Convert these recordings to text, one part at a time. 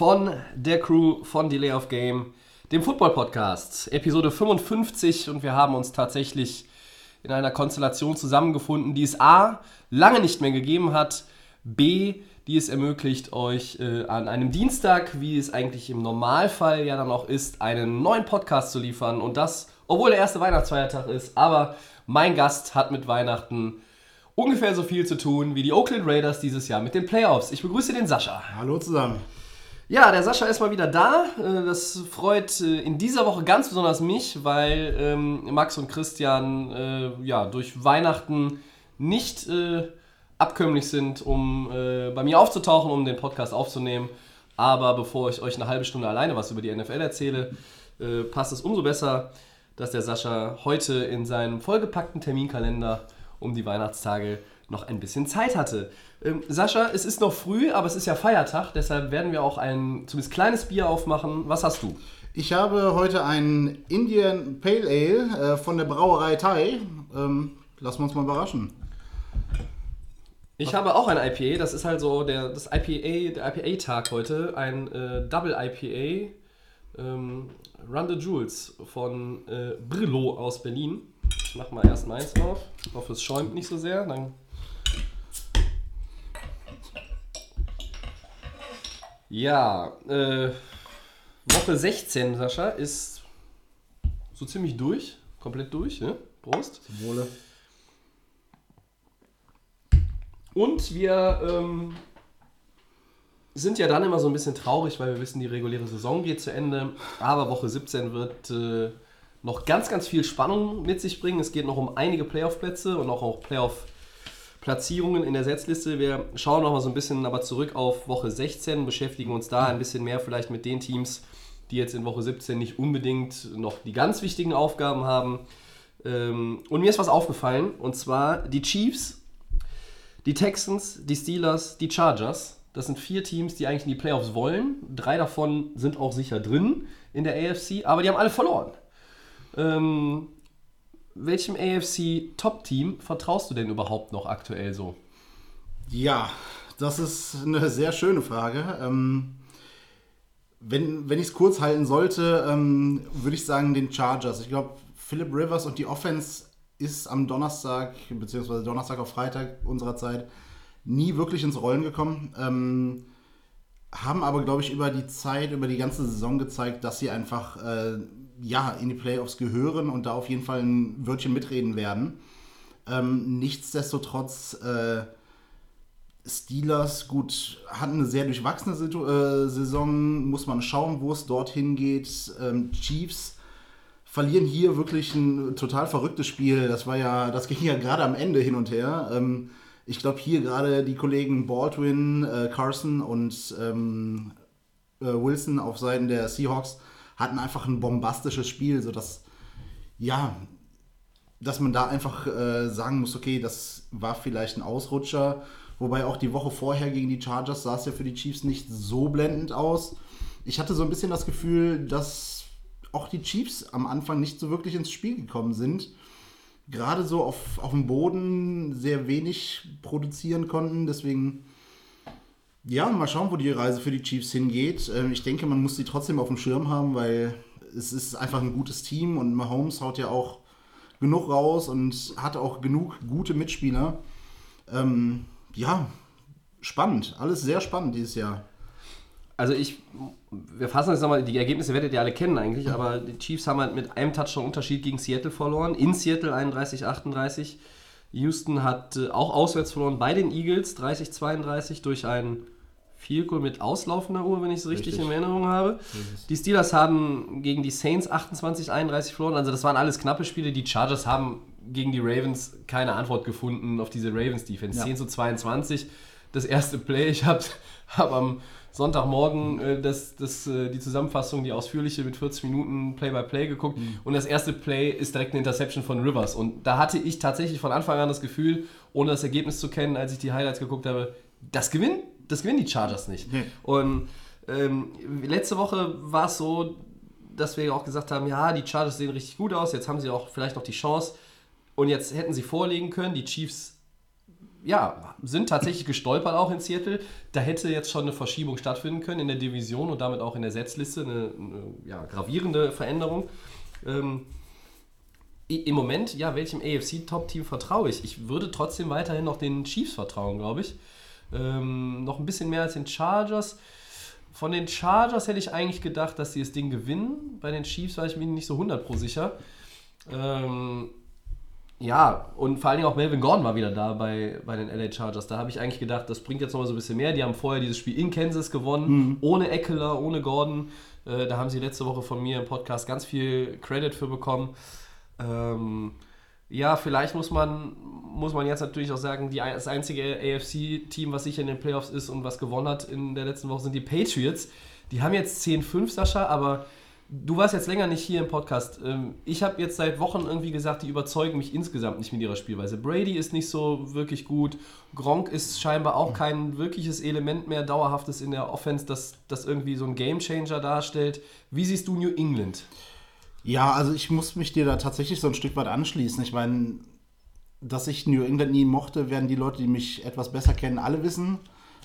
von der Crew von Delay of Game, dem Football Podcast, Episode 55 und wir haben uns tatsächlich in einer Konstellation zusammengefunden, die es A lange nicht mehr gegeben hat, B die es ermöglicht, euch äh, an einem Dienstag, wie es eigentlich im Normalfall ja dann auch ist, einen neuen Podcast zu liefern und das, obwohl der erste Weihnachtsfeiertag ist, aber mein Gast hat mit Weihnachten ungefähr so viel zu tun wie die Oakland Raiders dieses Jahr mit den Playoffs. Ich begrüße den Sascha. Hallo zusammen. Ja, der Sascha ist mal wieder da. Äh, Das freut äh, in dieser Woche ganz besonders mich, weil ähm, Max und Christian äh, ja, durch Weihnachten nicht abkömmlich sind, um bei mir aufzutauchen, um den Podcast aufzunehmen. Aber bevor ich euch eine halbe Stunde alleine was über die NFL erzähle, äh, passt es umso besser, dass der Sascha heute in seinem vollgepackten Terminkalender um die Weihnachtstage noch ein bisschen Zeit hatte. Ähm, Sascha, es ist noch früh, aber es ist ja Feiertag, deshalb werden wir auch ein zumindest kleines Bier aufmachen. Was hast du? Ich habe heute ein Indian Pale Ale äh, von der Brauerei Thai. Ähm, lassen wir uns mal überraschen. Ich habe auch ein IPA, das ist halt so der, das IPA, der IPA-Tag heute, ein äh, Double IPA, ähm, Run the Jules von äh, Brillo aus Berlin. Ich mache mal erst meins auf. Ich hoffe, es schäumt nicht so sehr. Dann ja, äh, Woche 16, Sascha, ist so ziemlich durch. Komplett durch, ne? Prost. Zum Wohle. Und wir ähm, sind ja dann immer so ein bisschen traurig, weil wir wissen, die reguläre Saison geht zu Ende. Aber Woche 17 wird äh, noch ganz, ganz viel Spannung mit sich bringen. Es geht noch um einige Playoff-Plätze und auch, auch Playoff-Platzierungen in der Setzliste. Wir schauen noch mal so ein bisschen aber zurück auf Woche 16, beschäftigen uns da ein bisschen mehr vielleicht mit den Teams, die jetzt in Woche 17 nicht unbedingt noch die ganz wichtigen Aufgaben haben. Ähm, und mir ist was aufgefallen, und zwar die Chiefs die Texans, die Steelers, die Chargers. Das sind vier Teams, die eigentlich in die Playoffs wollen. Drei davon sind auch sicher drin in der AFC, aber die haben alle verloren. Ähm, welchem AFC-Top-Team vertraust du denn überhaupt noch aktuell so? Ja, das ist eine sehr schöne Frage. Ähm, wenn wenn ich es kurz halten sollte, ähm, würde ich sagen den Chargers. Ich glaube, Philip Rivers und die Offense ist am Donnerstag, beziehungsweise Donnerstag auf Freitag unserer Zeit, nie wirklich ins Rollen gekommen. Ähm, haben aber, glaube ich, über die Zeit, über die ganze Saison gezeigt, dass sie einfach äh, ja, in die Playoffs gehören und da auf jeden Fall ein Wörtchen mitreden werden. Ähm, nichtsdestotrotz, äh, Steelers, gut, hatten eine sehr durchwachsene Situ äh, Saison, muss man schauen, wo es dorthin geht. Ähm, Chiefs verlieren hier wirklich ein total verrücktes Spiel. Das war ja, das ging ja gerade am Ende hin und her. Ähm, ich glaube hier gerade die Kollegen Baldwin, äh, Carson und ähm, äh, Wilson auf Seiten der Seahawks hatten einfach ein bombastisches Spiel, sodass ja, dass man da einfach äh, sagen muss, okay, das war vielleicht ein Ausrutscher. Wobei auch die Woche vorher gegen die Chargers sah es ja für die Chiefs nicht so blendend aus. Ich hatte so ein bisschen das Gefühl, dass auch die Chiefs am Anfang nicht so wirklich ins Spiel gekommen sind. Gerade so auf, auf dem Boden sehr wenig produzieren konnten. Deswegen, ja, mal schauen, wo die Reise für die Chiefs hingeht. Ähm, ich denke, man muss sie trotzdem auf dem Schirm haben, weil es ist einfach ein gutes Team und Mahomes haut ja auch genug raus und hat auch genug gute Mitspieler. Ähm, ja, spannend. Alles sehr spannend dieses Jahr. Also ich, wir fassen jetzt nochmal, die Ergebnisse werdet ihr alle kennen eigentlich, aber die Chiefs haben halt mit einem Touchdown Unterschied gegen Seattle verloren. In Seattle 31-38. Houston hat äh, auch auswärts verloren bei den Eagles 30-32 durch ein Field Goal mit auslaufender Uhr, wenn ich es richtig, Richtig. in Erinnerung habe. Die Steelers haben gegen die Saints 28-31 verloren. Also das waren alles knappe Spiele. Die Chargers haben gegen die Ravens keine Antwort gefunden auf diese Ravens-Defense. Ja. 10 zu 22. das erste Play. Ich habe hab am Sonntagmorgen äh, das, das, äh, die Zusammenfassung, die ausführliche mit 40 Minuten Play-by-Play geguckt und das erste Play ist direkt eine Interception von Rivers. Und da hatte ich tatsächlich von Anfang an das Gefühl, ohne das Ergebnis zu kennen, als ich die Highlights geguckt habe, das gewinnen, das gewinnen die Chargers nicht. Nee. Und ähm, letzte Woche war es so, dass wir auch gesagt haben, ja, die Chargers sehen richtig gut aus, jetzt haben sie auch vielleicht noch die Chance und jetzt hätten sie vorlegen können, die Chiefs ja, sind tatsächlich gestolpert auch in Seattle. Da hätte jetzt schon eine Verschiebung stattfinden können in der Division und damit auch in der Setzliste, eine, eine ja, gravierende Veränderung. Ähm, Im Moment, ja, welchem AFC-Top-Team vertraue ich? Ich würde trotzdem weiterhin noch den Chiefs vertrauen, glaube ich. Ähm, noch ein bisschen mehr als den Chargers. Von den Chargers hätte ich eigentlich gedacht, dass sie das Ding gewinnen. Bei den Chiefs war ich mir nicht so 100 pro sicher. Ähm, ja, und vor allen Dingen auch Melvin Gordon war wieder da bei, bei den LA Chargers. Da habe ich eigentlich gedacht, das bringt jetzt noch mal so ein bisschen mehr. Die haben vorher dieses Spiel in Kansas gewonnen, ohne Eckler, ohne Gordon. Äh, da haben sie letzte Woche von mir im Podcast ganz viel Credit für bekommen. Ähm, ja, vielleicht muss man, muss man jetzt natürlich auch sagen, die, das einzige AFC-Team, was sicher in den Playoffs ist und was gewonnen hat in der letzten Woche, sind die Patriots. Die haben jetzt 10-5, Sascha, aber du warst jetzt länger nicht hier im Podcast. Ähm, Ich habe jetzt seit Wochen irgendwie gesagt, die überzeugen mich insgesamt nicht mit ihrer Spielweise. Brady ist nicht so wirklich gut. Gronk ist scheinbar auch kein wirkliches Element mehr, dauerhaftes in der Offense, das, das irgendwie so ein Gamechanger darstellt. Wie siehst du New England? Ja, also ich muss mich dir da tatsächlich so ein Stück weit anschließen. Ich meine, dass ich New England nie mochte, werden die Leute, die mich etwas besser kennen, alle wissen.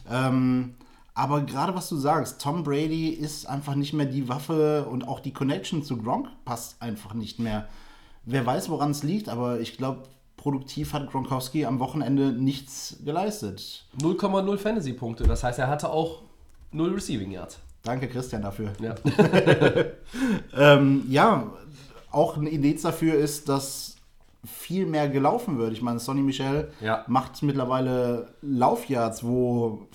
Ähm, aber gerade was du sagst, Tom Brady ist einfach nicht mehr die Waffe und auch die Connection zu Gronk passt einfach nicht mehr. Wer weiß, woran es liegt, aber ich glaube, produktiv hat Gronkowski am Wochenende nichts geleistet. 0,0 Fantasy-Punkte. Das heißt, er hatte auch 0 Receiving Yards. Danke, Christian, dafür. Ja. Ähm, ja, auch ein Indiz dafür ist, dass viel mehr gelaufen wird. Ich meine, Sonny Michel Ja. macht mittlerweile Laufyards, wo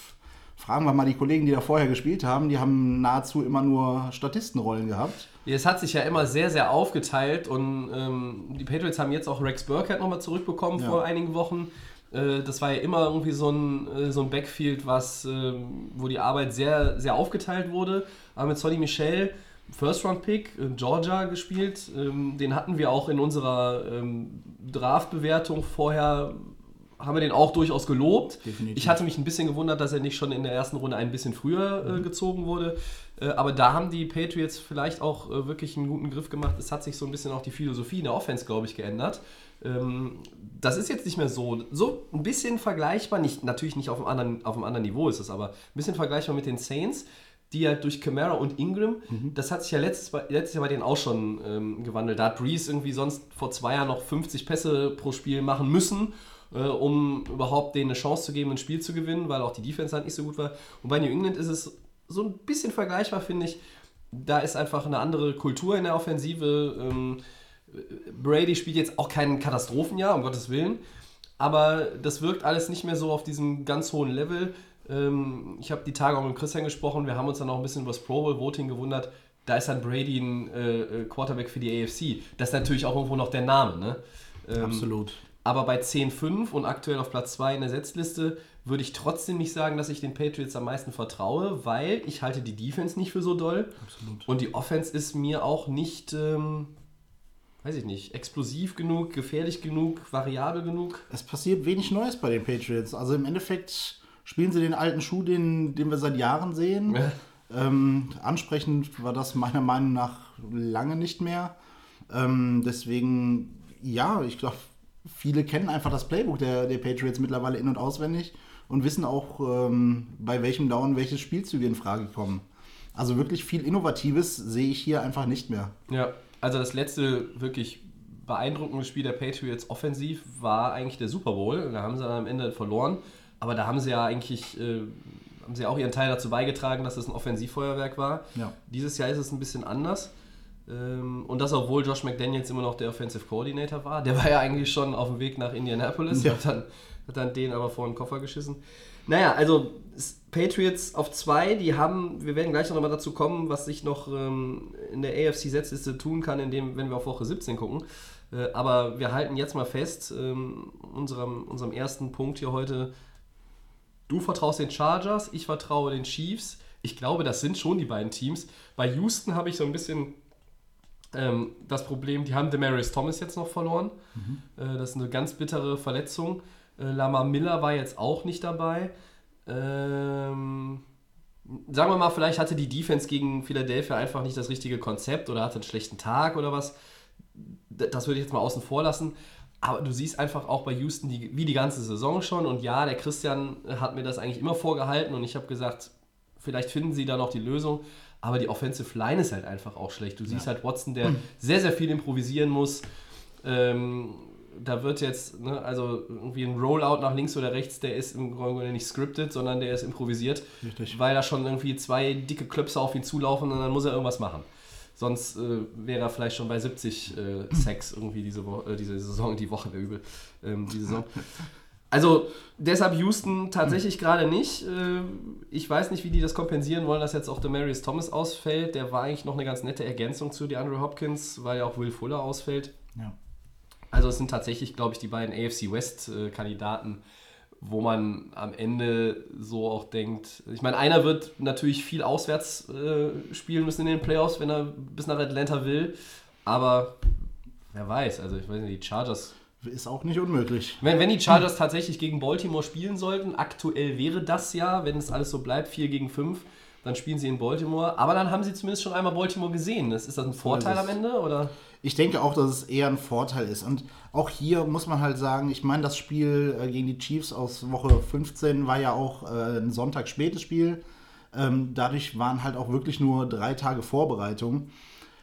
fragen wir mal die Kollegen, die da vorher gespielt haben, die haben nahezu immer nur Statistenrollen gehabt. Es hat sich ja immer sehr, sehr aufgeteilt und ähm, die Patriots haben jetzt auch Rex Burkhead nochmal zurückbekommen Ja. vor einigen Wochen. Äh, das war ja immer irgendwie so ein, äh, so ein Backfield, was, ähm, wo die Arbeit sehr, sehr aufgeteilt wurde. Aber mit Sonny Michel, First-Round-Pick, äh, Georgia gespielt, ähm, den hatten wir auch in unserer ähm, Draft-Bewertung vorher, haben wir den auch durchaus gelobt. Definitiv. Ich hatte mich ein bisschen gewundert, dass er nicht schon in der ersten Runde ein bisschen früher äh, gezogen wurde. Äh, aber da haben die Patriots vielleicht auch äh, wirklich einen guten Griff gemacht. Es hat sich so ein bisschen auch die Philosophie in der Offense, glaube ich, geändert. Ähm, das ist jetzt nicht mehr so. So ein bisschen vergleichbar, nicht, natürlich nicht auf einem, anderen, auf einem anderen Niveau ist es, aber ein bisschen vergleichbar mit den Saints, die ja durch Camara und Ingram, das hat sich ja letztes, letztes Jahr bei denen auch schon ähm, gewandelt. Da hat Breeze irgendwie sonst vor zwei Jahren noch 50 Pässe pro Spiel machen müssen, äh, um überhaupt denen eine Chance zu geben, ein Spiel zu gewinnen, weil auch die Defense halt nicht so gut war. Und bei New England ist es so ein bisschen vergleichbar, finde ich. Da ist einfach eine andere Kultur in der Offensive. Ähm, Brady spielt jetzt auch kein Katastrophenjahr, um Gottes Willen. Aber das wirkt alles nicht mehr so auf diesem ganz hohen Level. Ähm, ich habe die Tage auch mit Christian gesprochen. Wir haben uns dann auch ein bisschen über das Pro Bowl Voting gewundert. Da ist dann Brady ein äh, Quarterback für die AFC. Das ist natürlich auch irgendwo noch der Name. Ne? Ähm, Absolut. Aber bei 10-5 und aktuell auf Platz 2 in der Setzliste würde ich trotzdem nicht sagen, dass ich den Patriots am meisten vertraue, weil ich halte die Defense nicht für so doll. Absolut. Und die Offense ist mir auch nicht, ähm, weiß ich nicht, explosiv genug, gefährlich genug, variabel genug. Es passiert wenig Neues bei den Patriots. Also im Endeffekt spielen sie den alten Schuh, den, den wir seit Jahren sehen. Ähm, ansprechend war das meiner Meinung nach lange nicht mehr. Ähm, deswegen, ja, ich glaube, viele kennen einfach das Playbook der, der Patriots mittlerweile in- und auswendig und wissen auch, ähm, bei welchem Down welche Spielzüge in Frage kommen. Also wirklich viel Innovatives sehe ich hier einfach nicht mehr. Ja, also das letzte wirklich beeindruckende Spiel der Patriots offensiv war eigentlich der Super Bowl. Da haben sie dann am Ende verloren. Aber da haben sie ja eigentlich, äh, haben sie auch ihren Teil dazu beigetragen, dass es ein Offensivfeuerwerk war. Ja. Dieses Jahr ist es ein bisschen anders. Ähm, und das, obwohl Josh McDaniels immer noch der Offensive Coordinator war. Der war ja eigentlich schon auf dem Weg nach Indianapolis, Ja. hat, dann, hat dann den aber vor den Koffer geschissen. Naja, also Patriots auf zwei, die haben, wir werden gleich noch mal dazu kommen, was sich noch ähm, in der AFC-Setzliste tun kann, indem, wenn wir auf Woche 17 gucken. Äh, aber wir halten jetzt mal fest, ähm, unserem, unserem ersten Punkt hier heute, Du vertraust den Chargers, ich vertraue den Chiefs. Ich glaube, das sind schon die beiden Teams. Bei Houston habe ich so ein bisschen ähm, das Problem, die haben Demarius Thomas jetzt noch verloren. Äh, das ist eine ganz bittere Verletzung. Äh, Lama Miller war jetzt auch nicht dabei. Ähm, sagen wir mal, vielleicht hatte die Defense gegen Philadelphia einfach nicht das richtige Konzept oder hatte einen schlechten Tag oder was. Das würde ich jetzt mal außen vor lassen. Aber du siehst einfach auch bei Houston, die, wie die ganze Saison schon. Und ja, der Christian hat mir das eigentlich immer vorgehalten und ich habe gesagt, vielleicht finden sie da noch die Lösung. Aber die Offensive Line ist halt einfach auch schlecht. Du siehst halt Watson, der sehr, sehr viel improvisieren muss. Ähm, da wird jetzt, ne, also irgendwie ein Rollout nach links oder rechts, der ist im Grunde nicht scripted, sondern der ist improvisiert. Richtig. Weil da schon irgendwie zwei dicke Klöpse auf ihn zulaufen und dann muss er irgendwas machen. Sonst äh, wäre er vielleicht schon bei 70 äh, Sacks irgendwie diese, Wo äh, diese Saison, die Woche der Übel. Ähm, die Saison. Also deshalb Houston tatsächlich gerade nicht. Äh, Ich weiß nicht, wie die das kompensieren wollen, dass jetzt auch Demarius Thomas ausfällt. Der war eigentlich noch eine ganz nette Ergänzung zu DeAndre Hopkins, weil ja auch Will Fuller ausfällt. Ja. Also es sind tatsächlich, glaube ich, die beiden AFC West-Kandidaten, wo man am Ende so auch denkt. Ich meine, einer wird natürlich viel auswärts äh, spielen müssen in den Playoffs, wenn er bis nach Atlanta will. Aber wer weiß, also ich weiß nicht, die Chargers Ist auch nicht unmöglich. wenn, wenn die Chargers tatsächlich gegen Baltimore spielen sollten, aktuell wäre das ja, wenn es alles so bleibt, 4 gegen 5, dann spielen sie in Baltimore. Aber dann haben sie zumindest schon einmal Baltimore gesehen. Ist das ein Vorteil am. Ende? Oder? Ich denke auch, dass es eher ein Vorteil ist. Und auch hier muss man halt sagen, ich meine, das Spiel äh, gegen die Chiefs aus Woche 15 war ja auch äh, ein Sonntag spätes Spiel. Ähm, dadurch waren halt auch wirklich nur drei Tage Vorbereitung.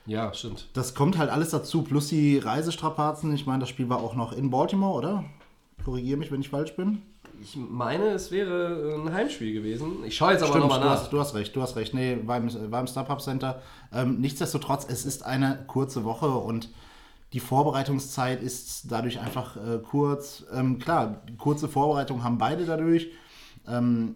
Ja, stimmt. Das kommt halt alles dazu, plus die Reisestrapazen. Ich meine, das Spiel war auch noch in Baltimore, oder? Korrigiere mich, wenn ich falsch bin. Ich meine, es wäre ein Heimspiel gewesen. Ich schaue jetzt aber nochmal nach. hast, du hast recht, du hast recht. Nee, war im, war im StubHub Center. Ähm, nichtsdestotrotz, es ist eine kurze Woche und die Vorbereitungszeit ist dadurch einfach äh, kurz. Ähm, klar, kurze Vorbereitung haben beide dadurch. Ähm,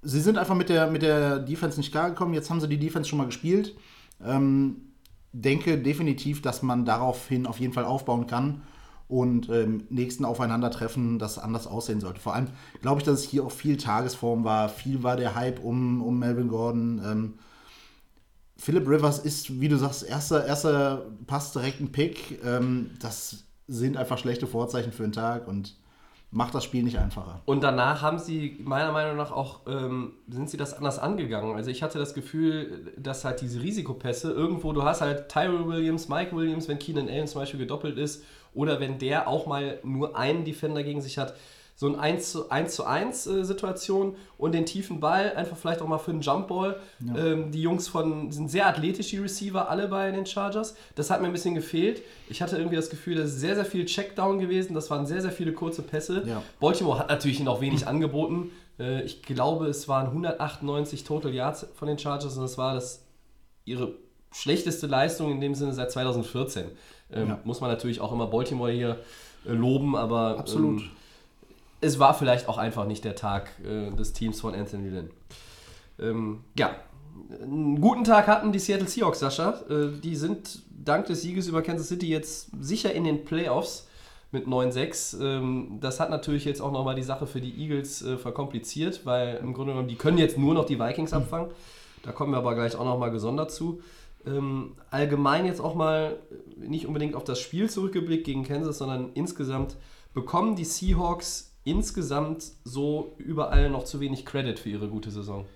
sie sind einfach mit der, mit der Defense nicht klargekommen. Jetzt haben sie die Defense schon mal gespielt. Ähm, denke definitiv, dass man daraufhin auf jeden Fall aufbauen kann und ähm, nächsten Aufeinandertreffen das anders aussehen sollte. Vor allem glaube ich, dass es hier auch viel Tagesform war. Viel war der Hype um, um Melvin Gordon. Ähm, Philip Rivers ist, wie du sagst, erster, erster Pass direkt ein Pick. Ähm, das sind einfach schlechte Vorzeichen für den Tag und macht das Spiel nicht einfacher. Und danach haben sie meiner Meinung nach auch, ähm, sind sie das anders angegangen. Also ich hatte das Gefühl, dass halt diese Risikopässe irgendwo, du hast halt Tyrell Williams, Mike Williams, wenn Keenan Allen zum Beispiel gedoppelt ist oder wenn der auch mal nur einen Defender gegen sich hat, so ein 1 zu 1, zu 1 äh, Situation und den tiefen Ball, einfach vielleicht auch mal für einen Jumpball. Ähm, die Jungs von sind sehr athletisch, die Receiver, alle bei den Chargers. Das hat mir ein bisschen gefehlt. Ich hatte irgendwie das Gefühl, das ist sehr, sehr viel Checkdown gewesen. Das waren sehr, sehr viele kurze Pässe. Ja. Baltimore hat natürlich noch wenig angeboten. Äh, ich glaube, es waren 198 Total Yards von den Chargers und das war das ihre schlechteste Leistung in dem Sinne seit 2014. Ähm, Ja. Muss man natürlich auch immer Baltimore hier äh, loben, aber Absolut. Ähm, es war vielleicht auch einfach nicht der Tag äh, des Teams von Anthony Lynn. Ähm, ja, einen guten Tag hatten die Seattle Seahawks, Sascha. Äh, die sind dank des Sieges über Kansas City jetzt sicher in den Playoffs mit 9-6. Ähm, das hat natürlich jetzt auch nochmal die Sache für die Eagles äh, verkompliziert, weil im Grunde genommen, die können jetzt nur noch die Vikings abfangen. Da kommen wir aber gleich auch nochmal gesondert zu. Ähm, allgemein jetzt auch mal äh, nicht unbedingt auf das Spiel zurückgeblickt gegen Kansas, sondern insgesamt bekommen die Seahawks insgesamt so überall noch zu wenig Credit für ihre gute Saison.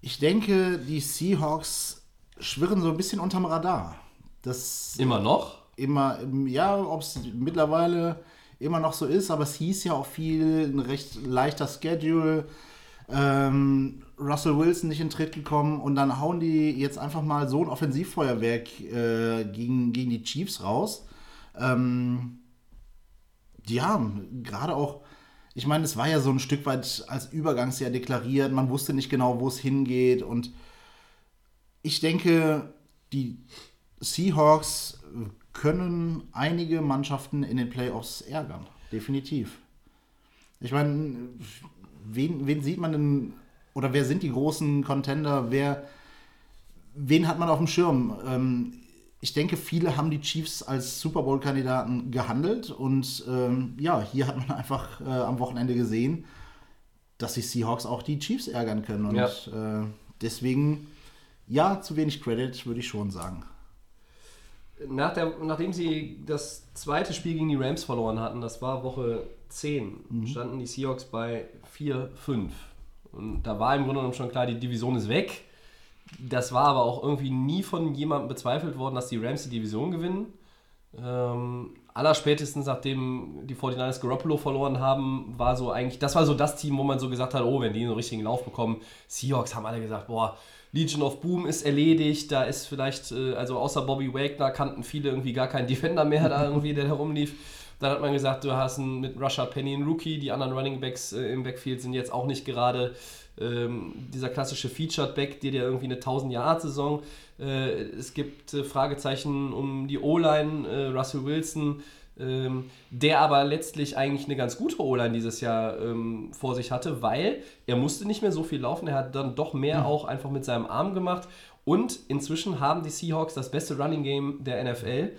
Ich denke, die Seahawks schwirren so ein bisschen unterm Radar. Das Immer noch? immer, ja, ob es mittlerweile immer noch so ist, aber es hieß ja auch viel, ein recht leichter Schedule. Ähm, Russell Wilson nicht in Tritt gekommen und dann hauen die jetzt einfach mal so ein Offensivfeuerwerk äh, gegen, gegen die Chiefs raus. Ähm, ja, gerade auch, ich meine, es war ja so ein Stück weit als Übergangsjahr deklariert, man wusste nicht genau, wo es hingeht und ich denke, die Seahawks können einige Mannschaften in den Playoffs ärgern. Definitiv. Ich meine, wen, wen sieht man denn, oder wer sind die großen Contender? Wer, wen hat man auf dem Schirm? Ähm, ich denke, viele haben die Chiefs als Super Bowl-Kandidaten gehandelt und ähm, ja, hier hat man einfach äh, am Wochenende gesehen, dass die Seahawks auch die Chiefs ärgern können. Und Ja. äh, deswegen, ja, zu wenig Credit, würde ich schon sagen. Nach der, nachdem sie das zweite Spiel gegen die Rams verloren hatten, das war Woche 10, standen die Seahawks bei 4-5. Und da war im Grunde genommen schon klar, die Division ist weg. Das war aber auch irgendwie nie von jemandem bezweifelt worden, dass die Rams die Division gewinnen. Ähm, allerspätestens nachdem die 49ers Garoppolo verloren haben, war so eigentlich, das war so das Team, wo man so gesagt hat, oh, wenn die einen richtigen Lauf bekommen. Seahawks haben alle gesagt, boah, Legion of Boom ist erledigt, da ist vielleicht, äh, also außer Bobby Wagner kannten viele irgendwie gar keinen Defender mehr da irgendwie, der herumlief. Dann hat man gesagt, du hast einen, mit Rashad Penny einen Rookie, die anderen Running Backs äh, im Backfield sind jetzt auch nicht gerade ähm, dieser klassische Featured Back, der dir irgendwie eine 1000-Yard-Saison. Äh, es gibt äh, Fragezeichen um die O-Line, äh, Russell Wilson, ähm, der aber letztlich eigentlich eine ganz gute O-Line dieses Jahr ähm, vor sich hatte, weil er musste nicht mehr so viel laufen, er hat dann doch mehr auch einfach mit seinem Arm gemacht und inzwischen haben die Seahawks das beste Running Game der NFL.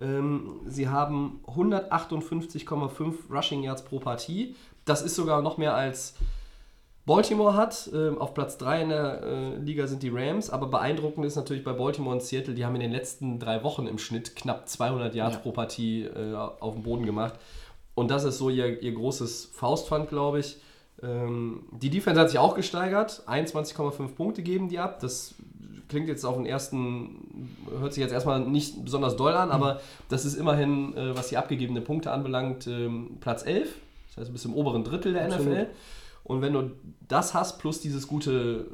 Ähm, sie haben 158,5 Rushing Yards pro Partie. Das ist sogar noch mehr als Baltimore hat. Ähm, auf Platz 3 in der äh, Liga sind die Rams, aber beeindruckend ist natürlich bei Baltimore und Seattle, die haben in den letzten drei Wochen im Schnitt knapp 200 Yards Ja. pro Partie äh, auf dem Boden gemacht. Und das ist so ihr, ihr großes Faustpfand, glaube ich. Ähm, die Defense hat sich auch gesteigert. 21,5 Punkte geben die ab. Das klingt jetzt auf den ersten, hört sich jetzt erstmal nicht besonders doll an, aber das ist immerhin, äh, was die abgegebenen Punkte anbelangt, ähm, Platz 11. Das heißt, du bist im oberen Drittel der Absolut. NFL. Und wenn du das hast, plus dieses gute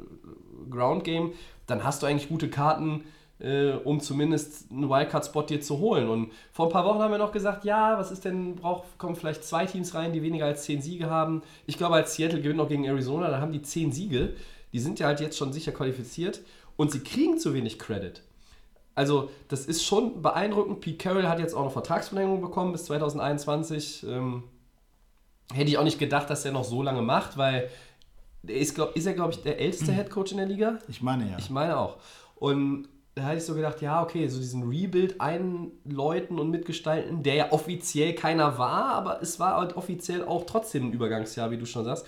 Ground Game, dann hast du eigentlich gute Karten, äh, um zumindest einen Wildcard-Spot dir zu holen. Und vor ein paar Wochen haben wir noch gesagt, ja, was ist denn, braucht, kommen vielleicht zwei Teams rein, die weniger als zehn Siege haben. Ich glaube, als Seattle gewinnt noch gegen Arizona, da haben die zehn Siege. Die sind ja halt jetzt schon sicher qualifiziert und sie kriegen zu wenig Credit. Also, das ist schon beeindruckend. Pete Carroll hat jetzt auch noch Vertragsverlängerung bekommen bis 2021. Ähm, hätte ich auch nicht gedacht, dass er noch so lange macht, weil er ist, glaub, ist er, glaube ich, der älteste Headcoach in der Liga. Ich meine ja. Ich meine auch. Und da hatte ich so gedacht, ja, okay, so diesen Rebuild einläuten und mitgestalten, der ja offiziell keiner war, aber es war halt offiziell auch trotzdem ein Übergangsjahr, wie du schon sagst.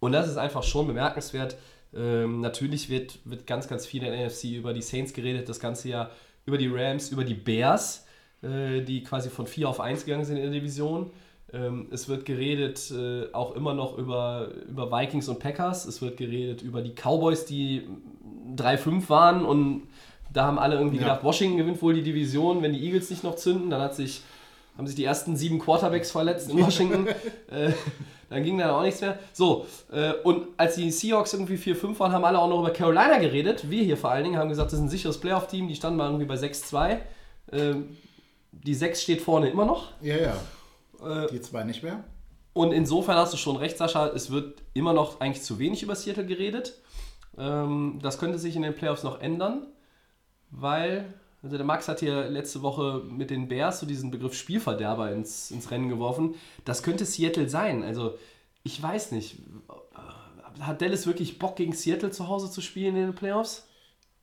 Und das ist einfach schon bemerkenswert. Ähm, natürlich wird, wird ganz, ganz viel in der NFC über die Saints geredet, das ganze Jahr über die Rams, über die Bears, äh, die quasi von 4 auf 1 gegangen sind in der Division. Ähm, es wird geredet äh, auch immer noch über, über Vikings und Packers. Es wird geredet über die Cowboys, die 3-5 waren und da haben alle irgendwie Ja. gedacht, Washington gewinnt wohl die Division, wenn die Eagles nicht noch zünden. Dann hat sich, haben sich die ersten sieben Quarterbacks verletzt in Washington. äh, dann ging da auch nichts mehr. So, äh, und als die Seahawks irgendwie 4-5 waren, haben alle auch noch über Carolina geredet. Wir hier vor allen Dingen haben gesagt, das ist ein sicheres Playoff-Team. Die standen mal irgendwie bei 6-2. Ähm, die 6 steht vorne immer noch. Ja, ja. Äh, Die zwei nicht mehr. und insofern hast du schon recht, Sascha, es wird immer noch eigentlich zu wenig über Seattle geredet. Ähm, das könnte sich in den Playoffs noch ändern, weil, also der Max hat hier letzte Woche mit den Bears so diesen Begriff Spielverderber ins, ins Rennen geworfen. Das könnte Seattle sein. Also, ich weiß nicht. Hat Dallas wirklich Bock, gegen Seattle zu Hause zu spielen in den Playoffs?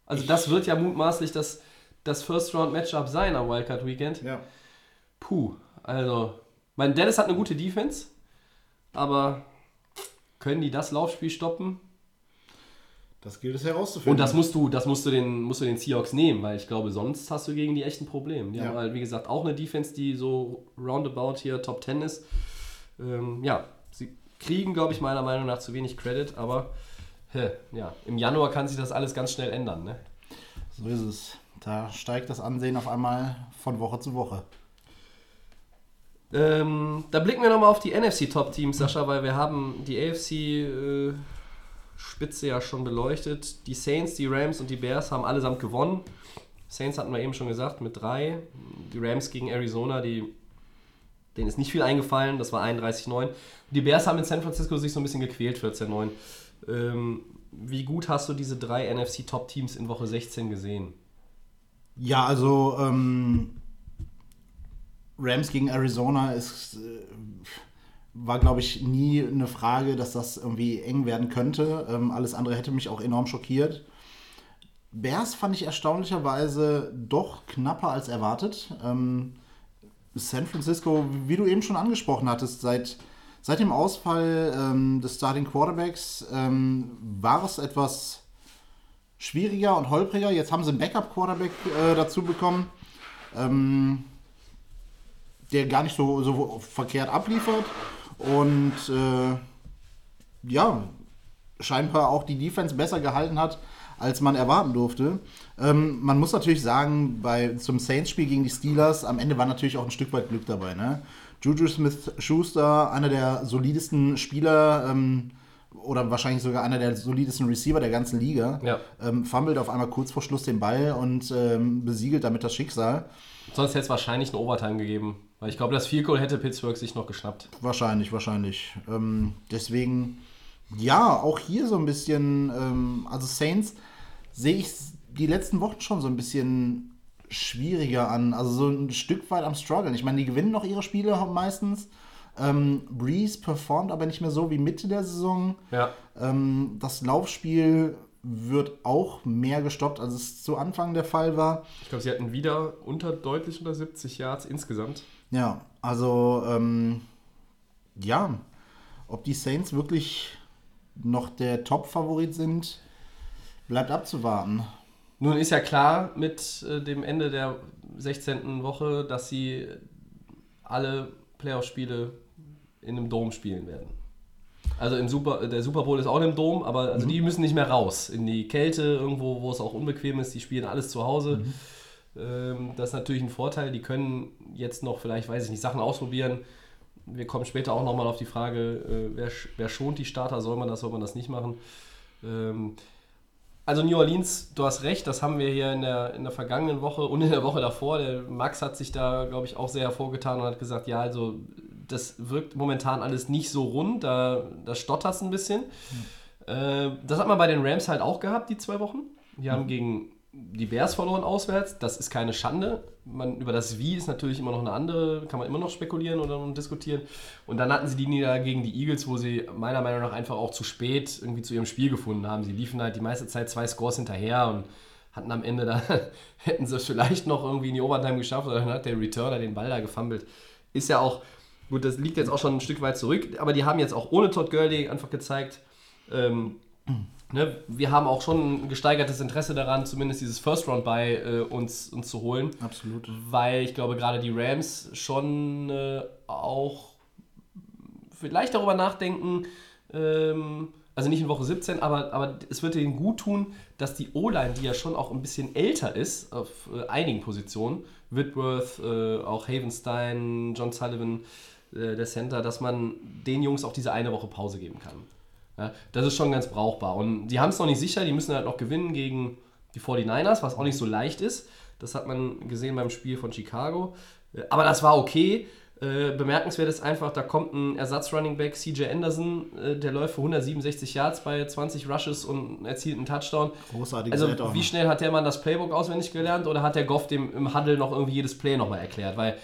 Also, das wird ja mutmaßlich das, das First-Round-Matchup sein am Wildcard-Weekend. Ja. Puh, also, mein Dallas hat eine gute Defense, aber können die das Laufspiel stoppen? Das gilt es herauszufinden. Und das musst du, das musst du den, musst du den Seahawks nehmen, weil ich glaube, sonst hast du gegen die echten Probleme. Die Ja. haben halt, wie gesagt, auch eine Defense, die so roundabout hier Top 10 ist. Ähm, ja, sie kriegen, glaube ich, meiner Meinung nach zu wenig Credit, aber hä, ja, im Januar kann sich das alles ganz schnell ändern. Ne? So ist es. Da steigt das Ansehen auf einmal von Woche zu Woche. Ähm, da blicken wir nochmal auf die NFC-Top-Teams, Sascha, weil wir haben die AFC-Spitze ja schon beleuchtet. Die Saints, die Rams und die Bears haben allesamt gewonnen. Saints hatten wir eben schon gesagt, mit drei. Die Rams gegen Arizona, die, denen ist nicht viel eingefallen, das war 31-9. Die Bears haben in San Francisco sich so ein bisschen gequält, 14-9. Ähm, wie gut hast du diese drei NFC-Top-Teams in Woche 16 gesehen? Ja, also ähm, Rams gegen Arizona ist, äh, war, glaube ich, nie eine Frage, dass das irgendwie eng werden könnte. Ähm, alles andere hätte mich auch enorm schockiert. Bears fand ich erstaunlicherweise doch knapper als erwartet. Ähm, San Francisco, wie du eben schon angesprochen hattest, seit, Seit dem Ausfall ähm, des Starting Quarterbacks ähm, war es etwas schwieriger und holpriger. Jetzt haben sie einen Backup-Quarterback äh, dazu bekommen, ähm, der gar nicht so, so verkehrt abliefert. Und äh, ja, scheinbar auch die Defense besser gehalten hat, als man erwarten durfte. Ähm, man muss natürlich sagen, bei, zum Saints-Spiel gegen die Steelers, am Ende war natürlich auch ein Stück weit Glück dabei. Ne? Juju Smith-Schuster, einer der solidesten Spieler ähm, oder wahrscheinlich sogar einer der solidesten Receiver der ganzen Liga, Ja. ähm, fummelt auf einmal kurz vor Schluss den Ball und ähm, besiegelt damit das Schicksal. Sonst hätte es wahrscheinlich eine Overtime gegeben. Weil ich glaube, das Field Goal hätte Pittsburgh sich noch geschnappt. Wahrscheinlich, wahrscheinlich. Ähm, deswegen, ja, auch hier so ein bisschen, ähm, also Saints sehe ich die letzten Wochen schon so ein bisschen schwieriger an. Also so ein Stück weit am Struggeln. Ich meine, die gewinnen noch ihre Spiele meistens. Ähm, Breeze performt aber nicht mehr so wie Mitte der Saison. Ja. Ähm, das Laufspiel wird auch mehr gestoppt, als es zu Anfang der Fall war. Ich glaube, sie hatten wieder unter deutlich unter 70 Yards insgesamt. Ja, also ähm, ja, ob die Saints wirklich noch der Top-Favorit sind, bleibt abzuwarten. Nun ist ja klar mit äh, dem Ende der 16. Woche, dass sie alle Playoff-Spiele in einem Dom spielen werden. Also im Super, der Super Bowl ist auch im Dom, aber also die müssen nicht mehr raus in die Kälte, irgendwo, wo es auch unbequem ist. Die spielen alles zu Hause. Ähm, das ist natürlich ein Vorteil. Die können jetzt noch vielleicht, weiß ich nicht, Sachen ausprobieren. Wir kommen später auch nochmal auf die Frage, äh, wer, wer schont die Starter? Soll man das, soll man das nicht machen? Ähm, also New Orleans, du hast recht, das haben wir hier in der, in der vergangenen Woche und in der Woche davor. Der Max hat sich da, glaube ich, auch sehr hervorgetan und hat gesagt, ja, also das wirkt momentan alles nicht so rund, da, da stottert es ein bisschen. Äh, das hat man bei den Rams halt auch gehabt, die zwei Wochen. Die haben gegen die Bears verloren auswärts. Das ist keine Schande. Man, über das Wie ist natürlich immer noch eine andere, kann man immer noch spekulieren oder diskutieren. Und dann hatten sie die Niederlage gegen die Eagles, wo sie meiner Meinung nach einfach auch zu spät irgendwie zu ihrem Spiel gefunden haben. Sie liefen halt die meiste Zeit zwei Scores hinterher und hatten am Ende da, hätten sie es vielleicht noch irgendwie in die Overtime geschafft, oder dann hat der Returner den Ball da gefummelt. Ist ja auch, gut, das liegt jetzt auch schon ein Stück weit zurück, aber die haben jetzt auch ohne Todd Gurley einfach gezeigt, ähm, ne, wir haben auch schon ein gesteigertes Interesse daran, zumindest dieses First Round bei äh, uns, uns zu holen. Absolut. Weil ich glaube, gerade die Rams schon äh, auch vielleicht darüber nachdenken, ähm, also nicht in Woche 17, aber, aber es wird ihnen gut tun, dass die O-Line, die ja schon auch ein bisschen älter ist, auf äh, einigen Positionen, Whitworth, äh, auch Havenstein, John Sullivan, äh, der Center, dass man den Jungs auch diese eine Woche Pause geben kann. Ja, das ist schon ganz brauchbar. Und die haben es noch nicht sicher, die müssen halt noch gewinnen gegen die 49ers, was auch nicht so leicht ist. Das hat man gesehen beim Spiel von Chicago. Äh, Aber das war okay. Äh, bemerkenswert ist einfach, da kommt ein Ersatz-Running-Back, CJ Anderson, äh, der läuft für 167 Yards bei 20 Rushes und erzielt einen Touchdown. Großartiges Also Add-on. wie schnell hat der Mann das Playbook auswendig gelernt oder hat der Goff dem im Huddle noch irgendwie jedes Play nochmal erklärt? Weil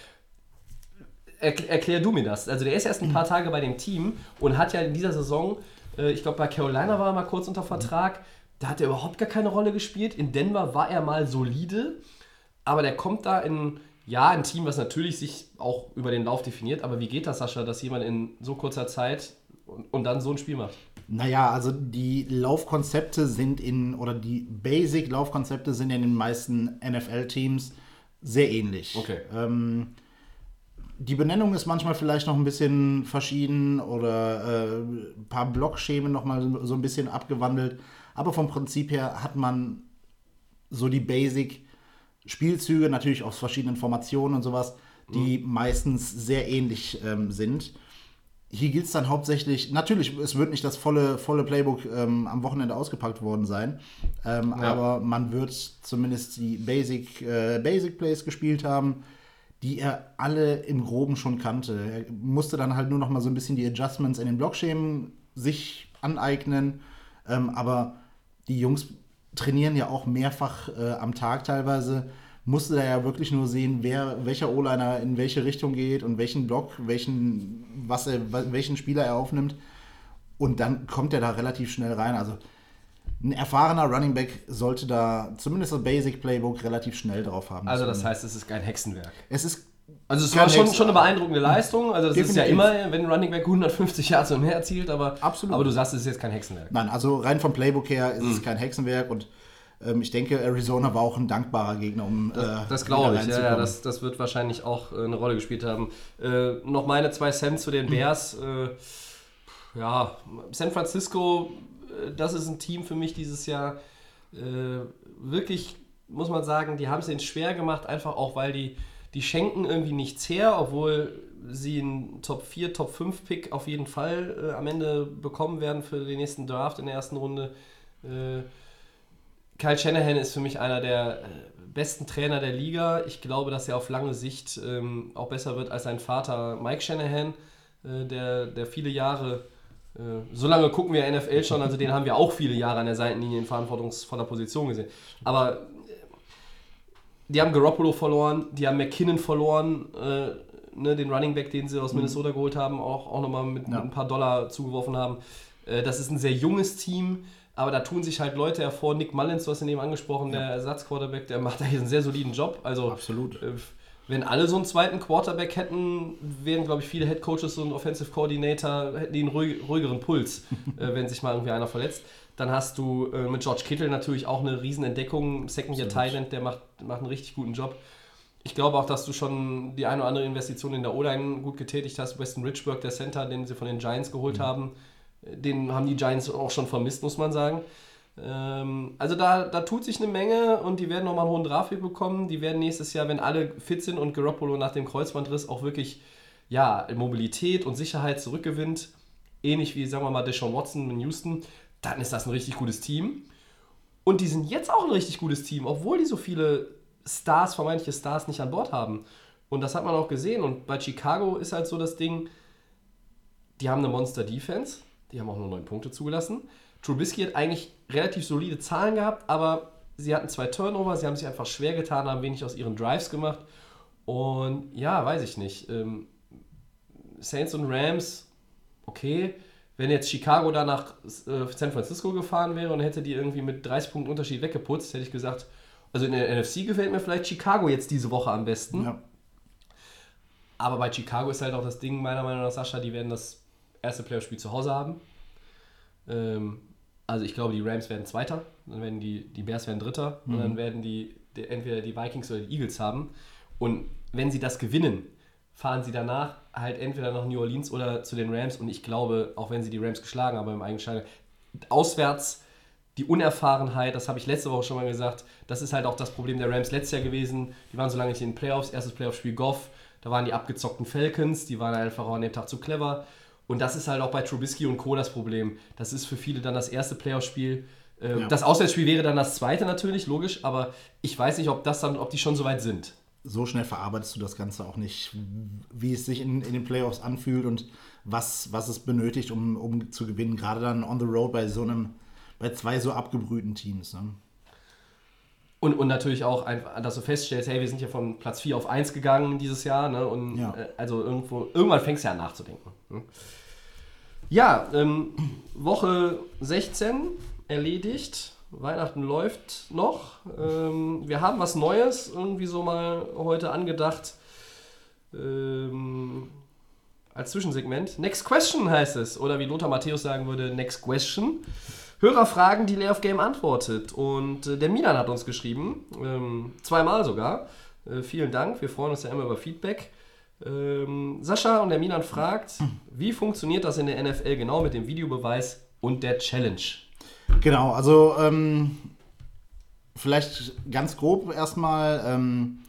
Erkl- erklär du mir das. Also der ist erst ein paar Tage bei dem Team und hat ja in dieser Saison, ich glaube bei Carolina war er mal kurz unter Vertrag, da hat er überhaupt gar keine Rolle gespielt. In Denver war er mal solide, aber der kommt da in, ja, ein Team, was natürlich sich auch über den Lauf definiert, aber wie geht das, Sascha, dass jemand in so kurzer Zeit und, und dann so ein Spiel macht? Naja, also die Laufkonzepte sind in, oder die Basic-Laufkonzepte sind in den meisten NFL-Teams sehr ähnlich. Okay. Ähm, die Benennung ist manchmal vielleicht noch ein bisschen verschieden oder äh, ein paar Blockschemen noch mal so- ein bisschen abgewandelt. Aber vom Prinzip her hat man so die Basic-Spielzüge, natürlich aus verschiedenen Formationen und sowas, die meistens sehr ähnlich ähm, sind. Hier gilt es dann hauptsächlich, natürlich, es wird nicht das volle, volle Playbook ähm, am Wochenende ausgepackt worden sein, ähm, Ja. aber man wird zumindest die Basic, äh, Basic Plays gespielt haben, die er alle im Groben schon kannte. Er musste dann halt nur noch mal so ein bisschen die Adjustments in den Blockschemen sich aneignen, ähm, aber die Jungs trainieren ja auch mehrfach äh, am Tag teilweise. Musste da ja wirklich nur sehen, wer, welcher O-Liner in welche Richtung geht und welchen Block, welchen, was er, welchen Spieler er aufnimmt. Und dann kommt er da relativ schnell rein. Also ein erfahrener Running Back sollte da zumindest das Basic Playbook relativ schnell drauf haben. Also das heißt, es ist kein Hexenwerk. Es ist Also es war schon, schon eine beeindruckende Leistung. Also das ist ja Definitiv. immer, wenn ein Running Back 150 Yards und mehr erzielt, aber, Absolut. aber du sagst, es ist jetzt kein Hexenwerk. Nein, also rein vom Playbook her ist Mhm. es kein Hexenwerk und ähm, ich denke, Arizona war auch ein dankbarer Gegner, um äh, Das glaube ich, ja, ja das, das wird wahrscheinlich auch äh, eine Rolle gespielt haben. Äh, noch meine zwei Cent zu den Bears. Äh, ja, San Francisco, das ist ein Team für mich dieses Jahr. Äh, wirklich, muss man sagen, die haben es ihnen schwer gemacht, einfach auch, weil die, die schenken irgendwie nichts her, obwohl sie einen Top 4, Top 5 Pick auf jeden Fall äh, am Ende bekommen werden für den nächsten Draft in der ersten Runde. Äh, Kyle Shanahan ist für mich einer der äh, besten Trainer der Liga. Ich glaube, dass er auf lange Sicht ähm, auch besser wird als sein Vater Mike Shanahan, äh, der, der viele Jahre, äh, so lange gucken wir NFL schon, also den haben wir auch viele Jahre an der Seitenlinie in verantwortungsvoller Position gesehen. Aber äh, die haben Garoppolo verloren, die haben McKinnon verloren, äh, ne, den Running Back, den sie aus Minnesota geholt haben, auch, auch nochmal mit, Ja. mit ein paar Dollar zugeworfen haben. Äh, das ist ein sehr junges Team, aber da tun sich halt Leute hervor. Nick Mullins, du hast ihn eben angesprochen, der Ersatzquarterback, der macht da hier einen sehr soliden Job. Also, Absolut. äh, wenn alle so einen zweiten Quarterback hätten, wären, glaube ich, viele Head Coaches und Offensive Coordinator, hätten die einen ruhig, ruhigeren Puls, äh, wenn sich mal irgendwie einer verletzt. Dann hast du äh, mit George Kittle natürlich auch eine Riesenentdeckung. Second Year Thailand, der macht, macht einen richtig guten Job. Ich glaube auch, dass du schon die eine oder andere Investition in der O-Line gut getätigt hast. Weston Richburg, der Center, den sie von den Giants geholt haben, äh, den haben die Giants auch schon vermisst, muss man sagen. Ähm, also da, da tut sich eine Menge und die werden nochmal einen hohen Draftpick bekommen. Die werden nächstes Jahr, wenn alle fit sind und Garoppolo nach dem Kreuzbandriss auch wirklich ja, Mobilität und Sicherheit zurückgewinnt, ähnlich wie, sagen wir mal, Deshaun Watson in Houston, dann ist das ein richtig gutes Team. Und die sind jetzt auch ein richtig gutes Team, obwohl die so viele Stars, vermeintliche Stars, nicht an Bord haben. Und das hat man auch gesehen. Und bei Chicago ist halt so das Ding, die haben eine Monster-Defense, die haben auch nur neun Punkte zugelassen. Trubisky hat eigentlich relativ solide Zahlen gehabt, aber sie hatten zwei Turnover, sie haben sich einfach schwer getan, haben wenig aus ihren Drives gemacht. Und ja, weiß ich nicht. Ähm, Saints und Rams, okay. Wenn jetzt Chicago da nach äh, San Francisco gefahren wäre und hätte die irgendwie mit 30 Punkten Unterschied weggeputzt, hätte ich gesagt, also in der NFC gefällt mir vielleicht Chicago jetzt diese Woche am besten. Ja. Aber bei Chicago ist halt auch das Ding, meiner Meinung nach, Sascha, die werden das erste Playoff-Spiel zu Hause haben. Ähm, also ich glaube, die Rams werden Zweiter, dann werden die, die Bears werden Dritter und dann werden die, die entweder die Vikings oder die Eagles haben. Und wenn sie das gewinnen, fahren sie danach halt entweder nach New Orleans oder zu den Rams. Und ich glaube, auch wenn sie die Rams geschlagen haben im Eigenschein, auswärts die Unerfahrenheit, das habe ich letzte Woche schon mal gesagt, das ist halt auch das Problem der Rams letztes Jahr gewesen. Die waren so lange nicht in den Playoffs, erstes Playoff-Spiel Goff, da waren die abgezockten Falcons, die waren einfach auch an dem Tag zu clever. Und das ist halt auch bei Trubisky und Co. das Problem. Das ist für viele dann das erste Playoff-Spiel. Ähm, Ja. Das Auswärtsspiel wäre dann das zweite natürlich, logisch, aber ich weiß nicht, ob das dann, ob die schon so weit sind. so schnell verarbeitest du das Ganze auch nicht, wie es sich in, in den Playoffs anfühlt und was, was es benötigt, um, um zu gewinnen. Gerade dann on the road bei so einem, bei zwei so abgebrühten Teams. Ne? Und, und natürlich auch, einfach, dass du feststellst, hey, wir sind ja von Platz 4 auf 1 gegangen dieses Jahr. Ne? Und Ja. äh, also irgendwo, irgendwann fängst du ja an nachzudenken. Ja, ähm, Woche 16 erledigt. Weihnachten läuft noch. Ähm, wir haben was Neues irgendwie so mal heute angedacht. Ähm, als Zwischensegment. Next Question heißt es. Oder wie Lothar Matthäus sagen würde, Next Question. Hörerfragen, die Layoff Game antwortet. Und äh, der Milan hat uns geschrieben, ähm, zweimal sogar. Äh, vielen Dank, wir freuen uns ja immer über Feedback. Ähm, Sascha und der Milan fragt, wie funktioniert das in der NFL genau mit dem Videobeweis und der Challenge? Genau, also ähm, vielleicht ganz grob erstmal. Ähm,